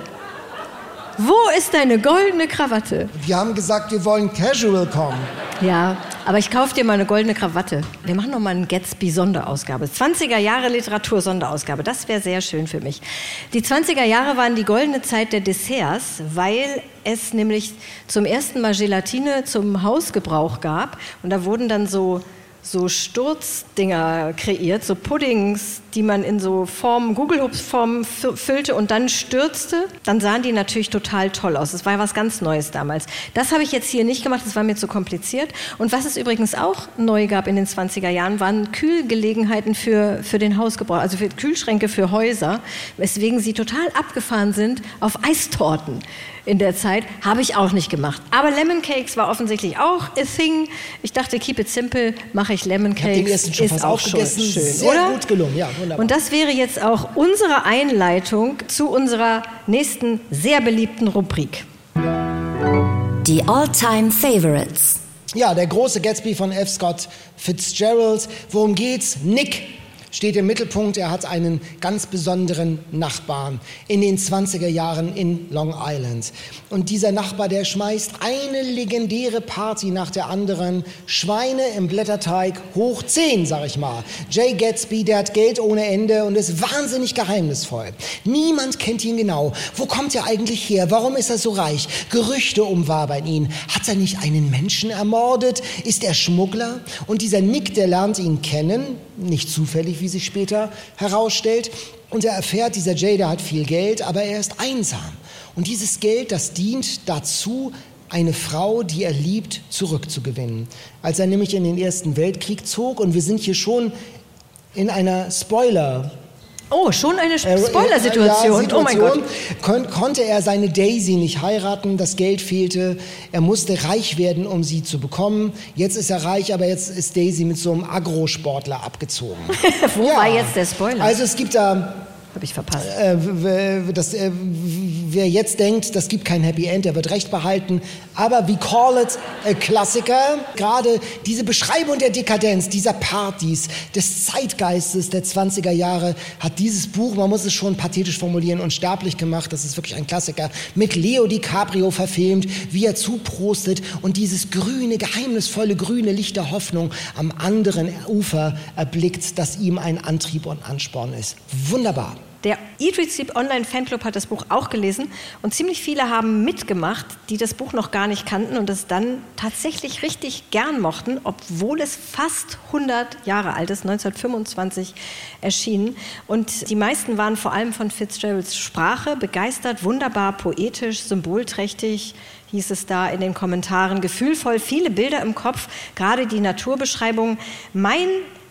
Wo ist deine goldene Krawatte? Wir haben gesagt, wir wollen casual kommen. Ja, aber ich kaufe dir mal eine goldene Krawatte. Wir machen noch mal eine Gatsby-Sonderausgabe. 20er Jahre Literatur-Sonderausgabe. Das wäre sehr schön für mich. Die 20er Jahre waren die goldene Zeit der Desserts, weil es nämlich zum ersten Mal Gelatine zum Hausgebrauch gab. Und da wurden dann so so Sturzdinger kreiert, so Puddings, die man in so Formen, Google-Hoops-Formen füllte und dann stürzte. Dann sahen die natürlich total toll aus. Das war ja was ganz Neues damals. Das habe ich jetzt hier nicht gemacht, das war mir zu kompliziert. Und was es übrigens auch neu gab in den 20er Jahren, waren Kühlgelegenheiten für, für den Hausgebrauch, also für Kühlschränke für Häuser, weswegen sie total abgefahren sind auf Eistorten. In der Zeit. Habe ich auch nicht gemacht. Aber Lemon Cakes war offensichtlich auch a thing. Ich dachte, keep it simple, mache ich Lemon Ich Cakes. den ersten schon ist fast auch aufgegessen. schon schön, Sehr oder? gut gelungen, ja, wunderbar. Und das wäre jetzt auch unsere Einleitung zu unserer nächsten sehr beliebten Rubrik. Die All-Time Favorites. Ja, der große Gatsby von F. Scott Fitzgerald. Worum geht's? Nick steht im Mittelpunkt. Er hat einen ganz besonderen Nachbarn in den 20er Jahren in Long Island. Und dieser Nachbar, der schmeißt eine legendäre Party nach der anderen. Schweine im Blätterteig hoch 10, sag ich mal. Jay Gatsby, der hat Geld ohne Ende und ist wahnsinnig geheimnisvoll. Niemand kennt ihn genau. Wo kommt er eigentlich her? Warum ist er so reich? Gerüchte umwabern ihn. Hat er nicht einen Menschen ermordet? Ist er Schmuggler? Und dieser Nick, der lernt ihn kennen, nicht zufällig, wie sich später herausstellt. Und er erfährt, dieser Jay, der hat viel Geld, aber er ist einsam. Und dieses Geld, das dient dazu, eine Frau, die er liebt, zurückzugewinnen. Als er nämlich in den Ersten Weltkrieg zog, und wir sind hier schon in einer Spoiler- Oh, schon eine äh, Spoiler-Situation. ja, oh mein Gott. Kon konnte er seine Daisy nicht heiraten, das Geld fehlte, er musste reich werden, um sie zu bekommen. Jetzt ist er reich, aber jetzt ist Daisy mit so einem Agrosportler abgezogen. [LAUGHS] Wo war jetzt der Spoiler? Also es gibt da Habe ich verpasst. äh, das, äh, wer jetzt denkt, das gibt kein Happy End, der wird recht behalten. Aber we call it a Klassiker. Gerade diese Beschreibung der Dekadenz, dieser Partys, des Zeitgeistes der 20er Jahre hat dieses Buch, man muss es schon pathetisch formulieren, unsterblich gemacht. Das ist wirklich ein Klassiker. Mit Leo DiCaprio verfilmt, wie er zuprostet und dieses grüne, geheimnisvolle grüne Licht der Hoffnung am anderen Ufer erblickt, das ihm ein Antrieb und Ansporn ist. Wunderbar. Der Eat, Read, Sleep Online Fanclub hat das Buch auch gelesen und ziemlich viele haben mitgemacht, die das Buch noch gar nicht kannten und es dann tatsächlich richtig gern mochten, obwohl es fast 100 Jahre alt ist, 1925 erschienen. Und die meisten waren vor allem von Fitzgeralds Sprache begeistert, wunderbar poetisch, symbolträchtig, hieß es da in den Kommentaren, gefühlvoll, viele Bilder im Kopf, gerade die Naturbeschreibung. Mein,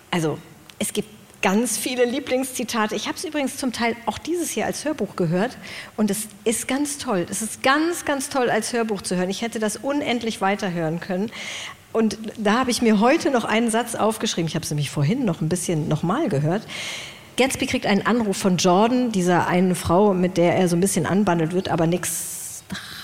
also es gibt ganz viele Lieblingszitate. Ich habe es übrigens zum Teil auch dieses Jahr als Hörbuch gehört und es ist ganz toll. Es ist ganz, ganz toll als Hörbuch zu hören. Ich hätte das unendlich weiterhören können. Und da habe ich mir heute noch einen Satz aufgeschrieben. Ich habe es nämlich vorhin noch ein bisschen nochmal gehört. Gatsby kriegt einen Anruf von Jordan, dieser einen Frau, mit der er so ein bisschen anbandelt wird, aber nichts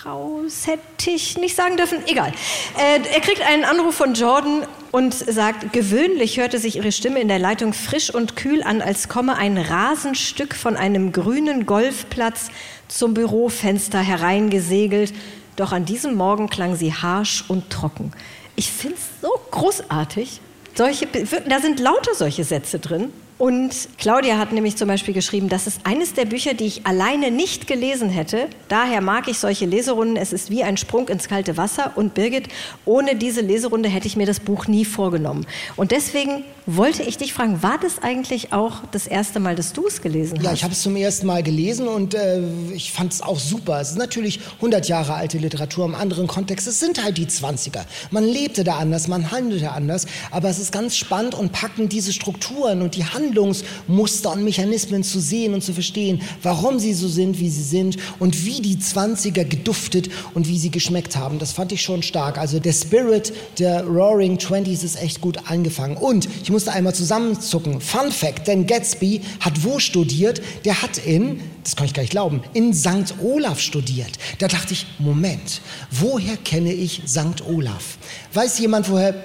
raus hätte ich nicht sagen dürfen. Egal. Äh, er kriegt einen Anruf von Jordan und sagt, gewöhnlich hörte sich ihre Stimme in der Leitung frisch und kühl an, als komme ein Rasenstück von einem grünen Golfplatz zum Bürofenster hereingesegelt. Doch an diesem Morgen klang sie harsch und trocken. Ich finde es so großartig. Solche, da sind lauter solche Sätze drin. Und Claudia hat nämlich zum Beispiel geschrieben, das ist eines der Bücher, die ich alleine nicht gelesen hätte. Daher mag ich solche Leserunden. Es ist wie ein Sprung ins kalte Wasser. Und Birgit, ohne diese Leserunde hätte ich mir das Buch nie vorgenommen. Und deswegen wollte ich dich fragen, war das eigentlich auch das erste Mal, dass du es gelesen hast? Ja, ich habe es zum ersten Mal gelesen und äh, ich fand es auch super. Es ist natürlich 100 Jahre alte Literatur im anderen Kontext. Es sind halt die 20er. Man lebte da anders, man handelte anders, aber es ist ganz spannend und packend, diese Strukturen und die Handlungsmuster und Mechanismen zu sehen und zu verstehen, warum sie so sind, wie sie sind und wie die 20er geduftet und wie sie geschmeckt haben. Das fand ich schon stark. Also der Spirit der Roaring Twenties ist echt gut angefangen. Und ich musste einmal zusammenzucken. Fun Fact, denn Gatsby hat wo studiert? Der hat in, das kann ich gar nicht glauben, in St. Olaf studiert. Da dachte ich, Moment, woher kenne ich St. Olaf? Weiß jemand, woher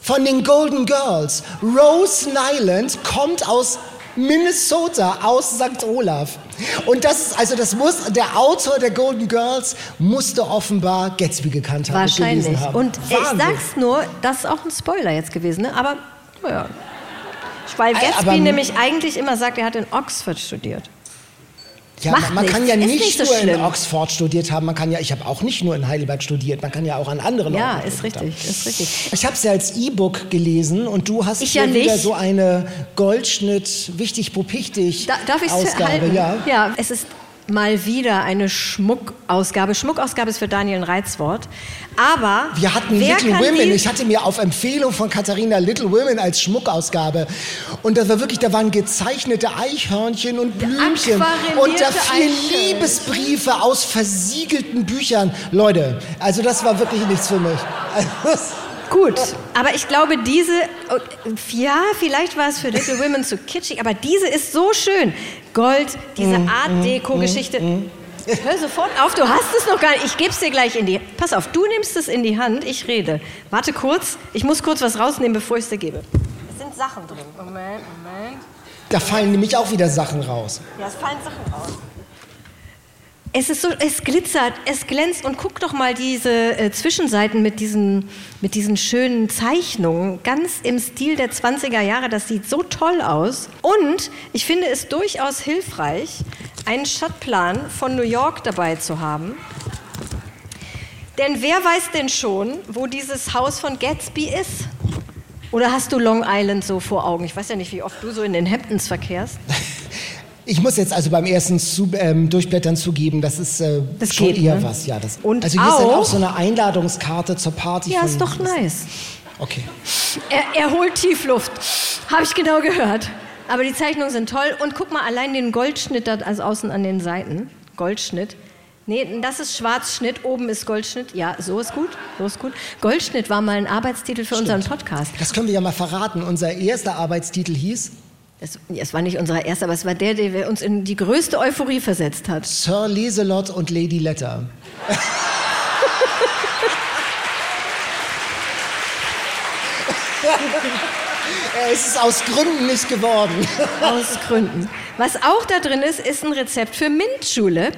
von den Golden Girls. Rose Nyland kommt aus Minnesota, aus St. Olaf. Und das, also das muss, der Autor der Golden Girls musste offenbar Gatsby gekannt haben. Wahrscheinlich. haben. Und ich sag's nur, das ist auch ein Spoiler jetzt gewesen, ne? aber naja. Weil Gatsby aber- nämlich eigentlich immer sagt, er hat in Oxford studiert. Ja, Macht man kann ja nichts, ist nicht, nicht so nur in schlimm. Oxford studiert haben, man kann ja, ich habe auch nicht nur in Heidelberg studiert, man kann ja auch an anderen Ja, Orten ist studiert haben. richtig, ist richtig. Ich habe es ja als E-Book gelesen und du hast Ich ja wieder nicht. so eine Goldschnitt, wichtig, pupichtig Da, darf ich es Ausgabe. halten? Ja. ja, es ist mal wieder eine Schmuckausgabe. Schmuckausgabe ist für Daniel ein Reizwort. Aber Wir hatten Little Women. Ich hatte mir auf Empfehlung von Katharina Little Women als Schmuckausgabe. Und das war wirklich, da waren gezeichnete Eichhörnchen und Blümchen. Und da Eichhörnchen. Liebesbriefe aus versiegelten Büchern. Leute, also das war wirklich nichts für mich. Also, Gut, aber ich glaube, diese, oh, ja, vielleicht war es für Little Women zu kitschig, aber diese ist so schön. Gold, diese Mm, Art Deko-Geschichte. Hör sofort auf, du hast es noch gar nicht. Ich gebe es dir gleich in die Pass auf, du nimmst es in die Hand, ich rede. Warte kurz, ich muss kurz was rausnehmen, bevor ich es dir gebe. Es sind Sachen drin. Moment, Moment. da fallen nämlich auch wieder Sachen raus. Ja, es fallen Sachen raus. Es ist so, es glitzert, es glänzt und guck doch mal diese äh, Zwischenseiten mit diesen, mit diesen schönen Zeichnungen, ganz im Stil der 20er Jahre. Das sieht so toll aus. Und ich finde es durchaus hilfreich, einen Stadtplan von New York dabei zu haben. Denn wer weiß denn schon, wo dieses Haus von Gatsby ist? Oder hast du Long Island so vor Augen? Ich weiß ja nicht, wie oft du so in den Hamptons verkehrst. [LAUGHS] Ich muss jetzt also beim ersten zu, ähm, Durchblättern zugeben, das ist äh, Das schon geht, eher ne? was. Ja, das, Und also hier ist dann auch- auch so eine Einladungskarte zur Party. Ja, von- ist doch nice. Okay. Er, er holt Tiefluft. Habe ich genau gehört. Aber die Zeichnungen sind toll. Und guck mal, allein den Goldschnitt, da, also außen an den Seiten. Goldschnitt. Nee, das ist Schwarzschnitt, oben ist Goldschnitt. Ja, so ist gut, so ist gut. Goldschnitt war mal ein Arbeitstitel für unseren Podcast. Das können wir ja mal verraten. Unser erster Arbeitstitel hieß Es, es war nicht unser erster, aber es war der, der uns in die größte Euphorie versetzt hat. Sir Leselot und Lady Letter. [LAUGHS] es ist aus Gründen nicht geworden. Aus Gründen. Was auch da drin ist, ist ein Rezept für Mint Julep.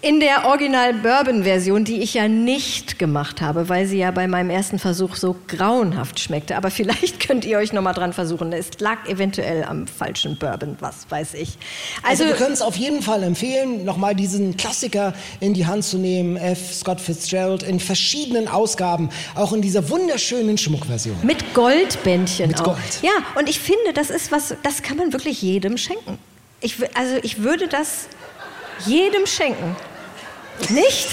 In der Original Bourbon Version, die ich ja nicht gemacht habe, weil sie ja bei meinem ersten Versuch so grauenhaft schmeckte. Aber vielleicht [LAUGHS] könnt ihr euch noch mal dran versuchen. Es lag eventuell am falschen Bourbon, was weiß ich. Also, Also, wir können es auf jeden Fall empfehlen, nochmal diesen Klassiker in die Hand zu nehmen, F. Scott Fitzgerald, in verschiedenen Ausgaben, auch in dieser wunderschönen Schmuckversion. mit Goldbändchen Mit auch. Gold. Ja, und ich finde, das ist was, das kann man wirklich jedem schenken. Ich, also ich würde das jedem schenken. Nicht?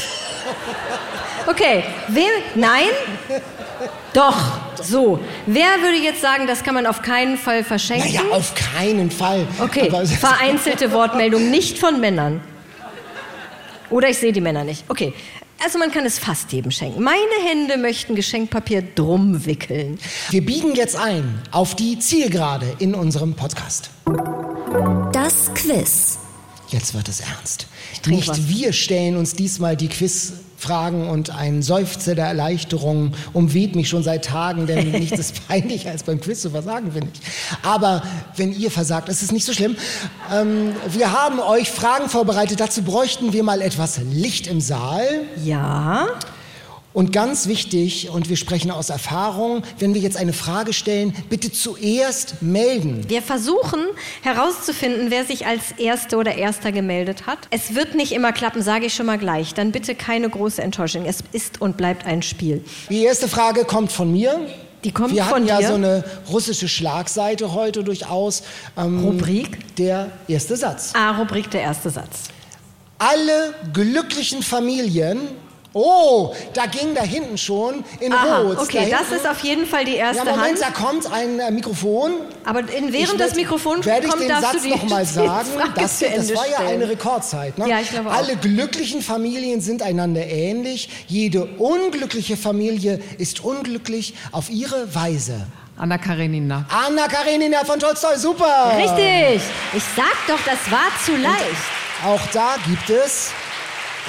Okay, wer, nein? Doch, so. Wer würde jetzt sagen, das kann man auf keinen Fall verschenken? Naja, auf keinen Fall. Okay, Aber- [LAUGHS] vereinzelte Wortmeldung, nicht von Männern. Oder ich sehe die Männer nicht. Okay, also man kann es fast jedem schenken. Meine Hände möchten Geschenkpapier drum wickeln. Wir biegen jetzt ein auf die Zielgerade in unserem Podcast. Das Quiz. Jetzt wird es ernst. Nicht was. wir stellen uns diesmal die Quizfragen und ein Seufzer der Erleichterung umweht mich schon seit Tagen, denn [LAUGHS] nichts ist peinlicher als beim Quiz zu versagen, finde ich. Aber wenn ihr versagt, ist es nicht so schlimm. Ähm, wir haben euch Fragen vorbereitet. Dazu bräuchten wir mal etwas Licht im Saal. Ja, Und ganz wichtig, und wir sprechen aus Erfahrung, wenn wir jetzt eine Frage stellen, bitte zuerst melden. wir versuchen herauszufinden, wer sich als Erste oder Erster gemeldet hat. Es wird nicht immer klappen, sage ich schon mal gleich. Dann bitte keine große Enttäuschung. Es ist und bleibt ein Spiel. Die erste Frage kommt von mir. Die kommt Wir von hatten ja dir. so eine russische Schlagseite heute durchaus. Ähm, Rubrik? Der erste Satz. A, Rubrik, der erste Satz. Alle glücklichen Familien. Oh, da ging da hinten schon in Aha, Rot. okay, da das ist auf jeden Fall die erste ja, Moment, da Hand. kommt ein äh, Mikrofon. Aber in, während das Mikrofon werde ich kommt, den darfst Satz du die noch [LAUGHS] mal die sagen. Das, das war ja eine Rekordzeit. Ne? Ja, ich glaube auch. Alle glücklichen Familien sind einander ähnlich. Jede unglückliche Familie ist unglücklich auf ihre Weise. Anna Karenina. Anna Karenina von Tolstoi, super. Richtig. Ich sag doch, das war zu leicht. Auch da gibt es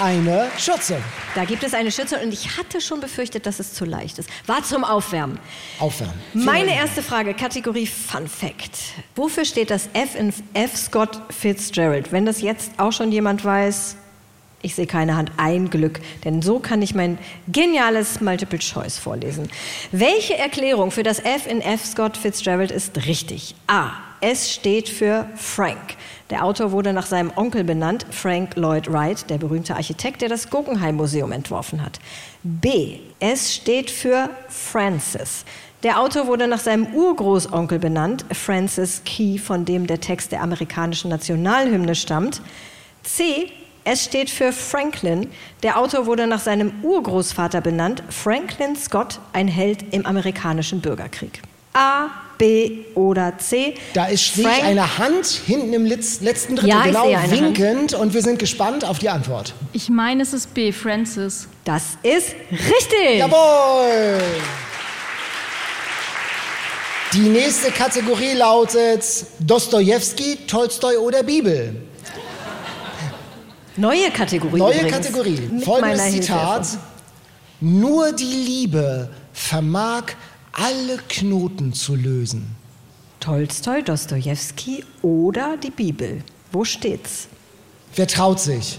eine Schürze. Da gibt es eine Schürze und ich hatte schon befürchtet, dass es zu leicht ist. War zum Aufwärmen. Aufwärmen. Meine erste Frage, Kategorie Fun Fact. Wofür steht das F in F. Scott Fitzgerald? Wenn das jetzt auch schon jemand weiß, ich sehe keine Hand, ein Glück. Denn so kann ich mein geniales Multiple Choice vorlesen. Welche Erklärung für das F in F. Scott Fitzgerald ist richtig? A. Es steht für Frank. Der Autor wurde nach seinem Onkel benannt, Frank Lloyd Wright, der berühmte Architekt, der das Guggenheim Museum entworfen hat. B. Es steht für Francis. Der Autor wurde nach seinem Urgroßonkel benannt, Francis Key, von dem der Text der amerikanischen Nationalhymne stammt. C. Es steht für Franklin. Der Autor wurde nach seinem Urgroßvater benannt, Franklin Scott, ein Held im amerikanischen Bürgerkrieg. A, B oder C. Da ist Frank- eine Hand hinten im Letz- letzten Drittel, Ja, genau sehe eine Hand. winkend. Und wir sind gespannt auf die Antwort. Ich meine, es ist B, Francis. Das ist richtig. Jawohl! Die nächste Kategorie lautet Dostojewski, Tolstoi oder Bibel. Neue Kategorie. Neue übrigens. Kategorie. Folgendes Zitat. Hilfe. Nur die Liebe vermag alle Knoten zu lösen. Tolstoi, Dostojewski oder die Bibel. Wo steht's? Wer traut sich?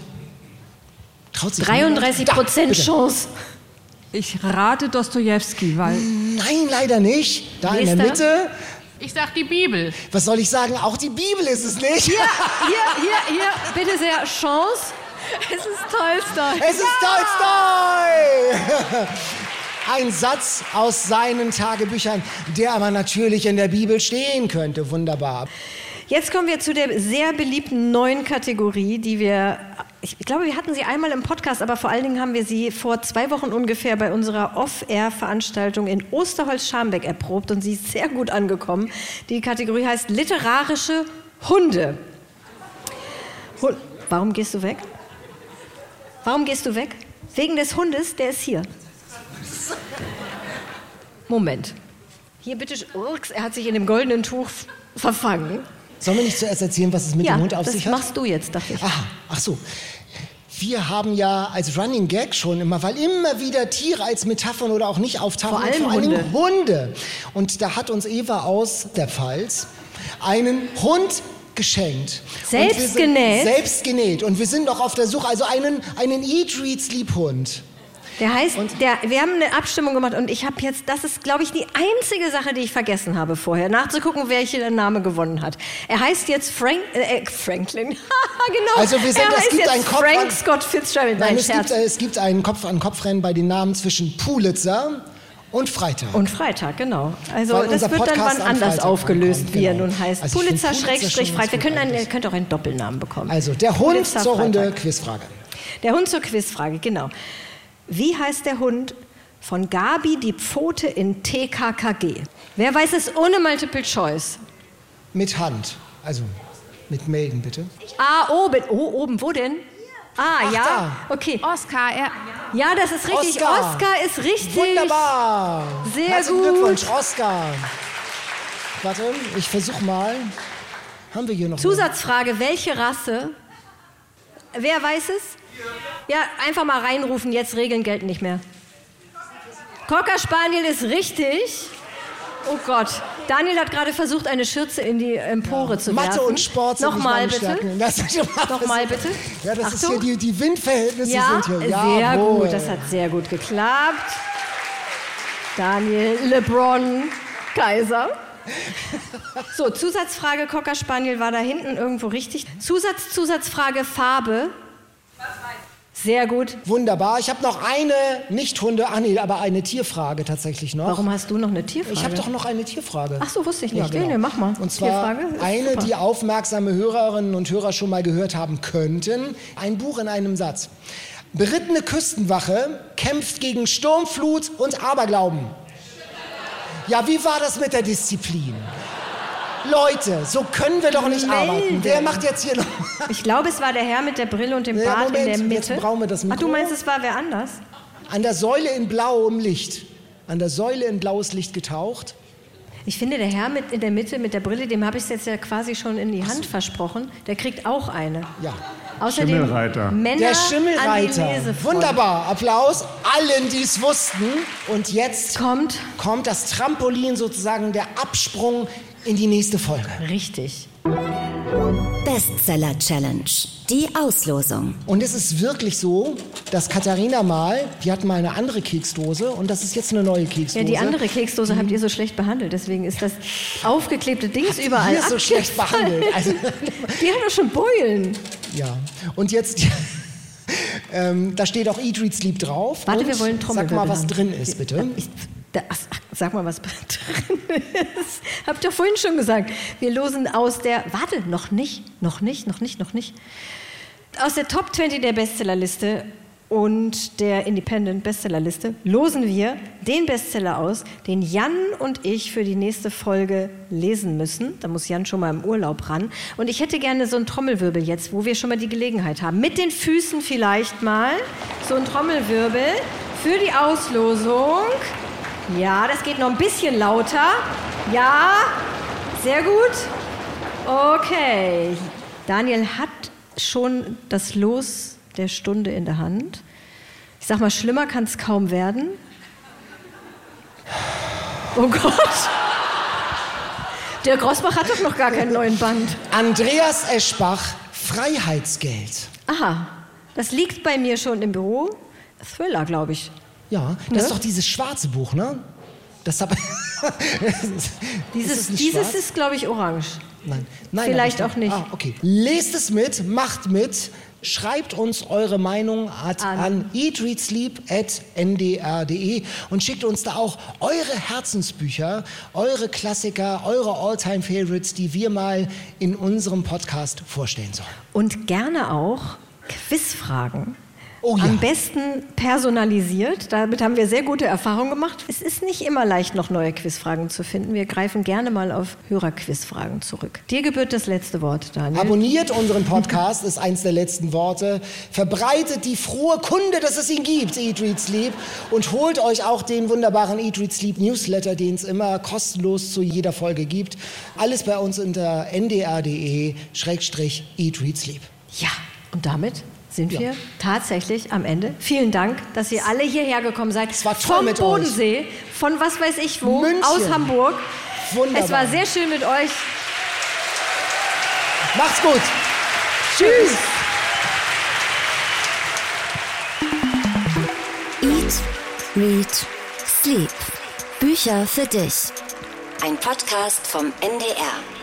Traut sich 33 niemand? Da, Prozent bitte. Chance. Ich rate Dostojewski, weil Nein, leider nicht. Da in der Nächster. Mitte. Ich sag die Bibel. Was soll ich sagen? Auch die Bibel ist es nicht. Hier, [LAUGHS] hier, hier, bitte sehr, Chance. Es ist Tolstoi. Es ist Tolstoi! Ein Satz aus seinen Tagebüchern, der aber natürlich in der Bibel stehen könnte. Wunderbar. Jetzt kommen wir zu der sehr beliebten neuen Kategorie, die wir, ich glaube, wir hatten sie einmal im Podcast, aber vor allen Dingen haben wir sie vor zwei Wochen ungefähr bei unserer Off-Air-Veranstaltung in Osterholz-Scharmbeck erprobt und sie ist sehr gut angekommen. Die Kategorie heißt literarische Hunde. Hund. Warum gehst du weg? Warum gehst du weg? Wegen des Hundes, der ist hier. Moment. Hier bitte, Urks, er hat sich in dem goldenen Tuch verfangen. Sollen wir nicht zuerst erzählen, was es mit ja, dem Hund auf das sich hat? machst du jetzt, dachte ich. Aha, ach so. Wir haben ja als Running Gag schon immer, weil immer wieder Tiere als Metaphern oder auch nicht auftauchen. Vor allem Dingen Hunde. Und da hat uns Eva aus der Pfalz einen Hund geschenkt. Selbst genäht? Selbst genäht. Und wir sind noch auf der Suche, also einen, einen Eat, Read, Sleep Hund. Der heißt, der, wir haben eine Abstimmung gemacht und ich habe jetzt, das ist, glaube ich, die einzige Sache, die ich vergessen habe vorher, nachzugucken, welche der Name gewonnen hat. Er heißt jetzt Frank, äh, Franklin. [LAUGHS] genau. Also wir sind- er es gibt einen Kopf Frank an- Scott Fitzgerald. Nein, Nein, es, gibt, äh, es gibt einen Kopf-an-Kopf-Rennen bei den Namen zwischen Pulitzer und Freitag. Und Freitag, genau. Also Weil das wird dann Podcast wann am anders Freitag aufgelöst, ankommt, wie er genau. nun heißt. Also ich find Pulitzer, Pulitzer Schrägstrich schon Freitag. Wir können einen, ihr könnt auch einen Doppelnamen bekommen. also der Hund Pulitzer, zur Runde. Quizfrage. Der Hund zur Quizfrage, genau. Wie heißt der Hund von Gabi die Pfote in TKKG? Wer weiß es ohne Multiple Choice? Mit Hand. Also mit melden bitte. Ah, oben. Oh, oben, wo denn? Ah, Ach, ja. Okay. Oscar, er. Ja, das ist richtig. Oscar. Oscar, ist richtig. Wunderbar. Sehr Herzlichen gut. Glückwunsch, Oscar. Warte, ich versuche mal. Haben wir hier noch? Zusatzfrage: Welche Rasse? Wer weiß es? Ja, einfach mal reinrufen. Jetzt Regeln gelten nicht mehr. Cocker Spaniel ist richtig. Oh Gott. Daniel hat gerade versucht, eine Schürze in die Empore zu werfen. Mathe und Sport sind Nochmal bitte. Stärken. Das Nochmal bitte. [LAUGHS] Ja, das ist hier Achtung. die, die Windverhältnisse Ja, sind hier. sehr Jawohl. gut. Das hat sehr gut geklappt. Daniel LeBron Kaiser. So, Zusatzfrage Cocker Spaniel war da hinten irgendwo richtig. Zusatz, Zusatzfrage Farbe. Sehr gut. Wunderbar. Ich habe noch eine Nicht-Hunde, ach nee, aber eine Tierfrage tatsächlich noch. Warum hast du noch eine Tierfrage? Ich habe doch noch eine Tierfrage. Ach so, wusste ich nicht. Ja, genau. Nee, nee, mach mal. Und zwar eine, super. die aufmerksame Hörerinnen und Hörer schon mal gehört haben könnten. Ein Buch in einem Satz. Berittene Küstenwache kämpft gegen Sturmflut und Aberglauben. Ja, wie war das mit der Disziplin? Leute, so können wir doch nicht Melden. arbeiten. Wer macht jetzt hier noch? [LAUGHS] Ich glaube, es war der Herr mit der Brille und dem Ja, Bart Moment, in der jetzt Mitte. brauchen wir das Ach, du Mikro. meinst, es war wer anders? An der Säule in blauem Licht. An der Säule in blaues Licht getaucht. Ich finde, der Herr mit in der Mitte mit der Brille, dem habe ich es jetzt ja quasi schon in die Hand versprochen. Der kriegt auch eine. Ja. Außerdem Schimmelreiter. Männer Der an die Schimmelreiter. Wunderbar. Applaus allen, die es wussten. Und jetzt Kommt kommt das Trampolin sozusagen, der Absprung in die nächste Folge. richtig. Bestseller Challenge. Die Auslosung. Und es ist wirklich so, dass Katharina mal, die hat mal eine andere Keksdose und das ist jetzt eine neue Keksdose. Ja, die andere Keksdose habt ihr so schlecht behandelt, deswegen ist das aufgeklebte Dings überall Hier so schlecht behandelt. [LAUGHS] Also, Die hat doch schon Beulen. ja. Und jetzt, [LAUGHS] ähm, da steht auch Eat, Read, Sleep drauf. Warte, und wir wollen Sag mal, was haben. drin ist, bitte. Ich, da, sag mal, was [LAUGHS] drin ist. Hab ich doch vorhin schon gesagt. Wir losen aus der. Warte, noch nicht, noch nicht, noch nicht, noch nicht. aus der Top 20 der Bestsellerliste und der Independent Bestsellerliste losen wir den Bestseller aus, den Jan und ich für die nächste Folge lesen müssen. Da muss Jan schon mal im Urlaub ran. Und ich hätte gerne so einen Trommelwirbel jetzt, wo wir schon mal die Gelegenheit haben. Mit den Füßen vielleicht mal. So ein Trommelwirbel für die Auslosung. Ja, das geht noch ein bisschen lauter. Ja, sehr gut. Okay. Daniel hat schon das Los der Stunde in der Hand. Ich sag mal, schlimmer kann es kaum werden. Oh Gott. Der Grossbach hat doch noch gar keinen neuen Band. Andreas Eschbach, Freiheitsgeld. Aha, das liegt bei mir schon im Büro. Thriller, glaube ich. Ja, das Ne? ist doch dieses schwarze Buch, ne? Das hab [LAUGHS] Dieses, ist dieses ist, glaube ich, orange. Nein. Nein Vielleicht auch nicht. Ah, okay. Lest es mit, macht mit, schreibt uns eure Meinung at, An. an eatreadsleep.ndr.de und schickt uns da auch eure Herzensbücher, eure Klassiker, eure All-Time-Favorites, die wir mal in unserem Podcast vorstellen sollen. Und gerne auch Quizfragen. Oh ja. Am besten personalisiert. Damit haben wir sehr gute Erfahrungen gemacht. Es ist nicht immer leicht, noch neue Quizfragen zu finden. Wir greifen gerne mal auf Hörerquizfragen zurück. Dir gebührt das letzte Wort, Daniel. Abonniert unseren Podcast, ist eins der letzten Worte. Verbreitet die frohe Kunde, dass es ihn gibt, Eat, Read, Sleep. Und holt euch auch den wunderbaren Eat, Read, Sleep Newsletter, den es immer kostenlos zu jeder Folge gibt. Alles bei uns unter ndr.de-eat, Read, Sleep. Ja, und damit sind wir tatsächlich am Ende. Vielen Dank, dass ihr alle hierher gekommen seid. Es war toll Vom mit Bodensee, von was weiß ich wo, München. aus Hamburg. Wunderbar. Es war sehr schön mit euch. Macht's gut. Tschüss. Eat, Read, Sleep. Bücher für dich. Ein Podcast vom NDR.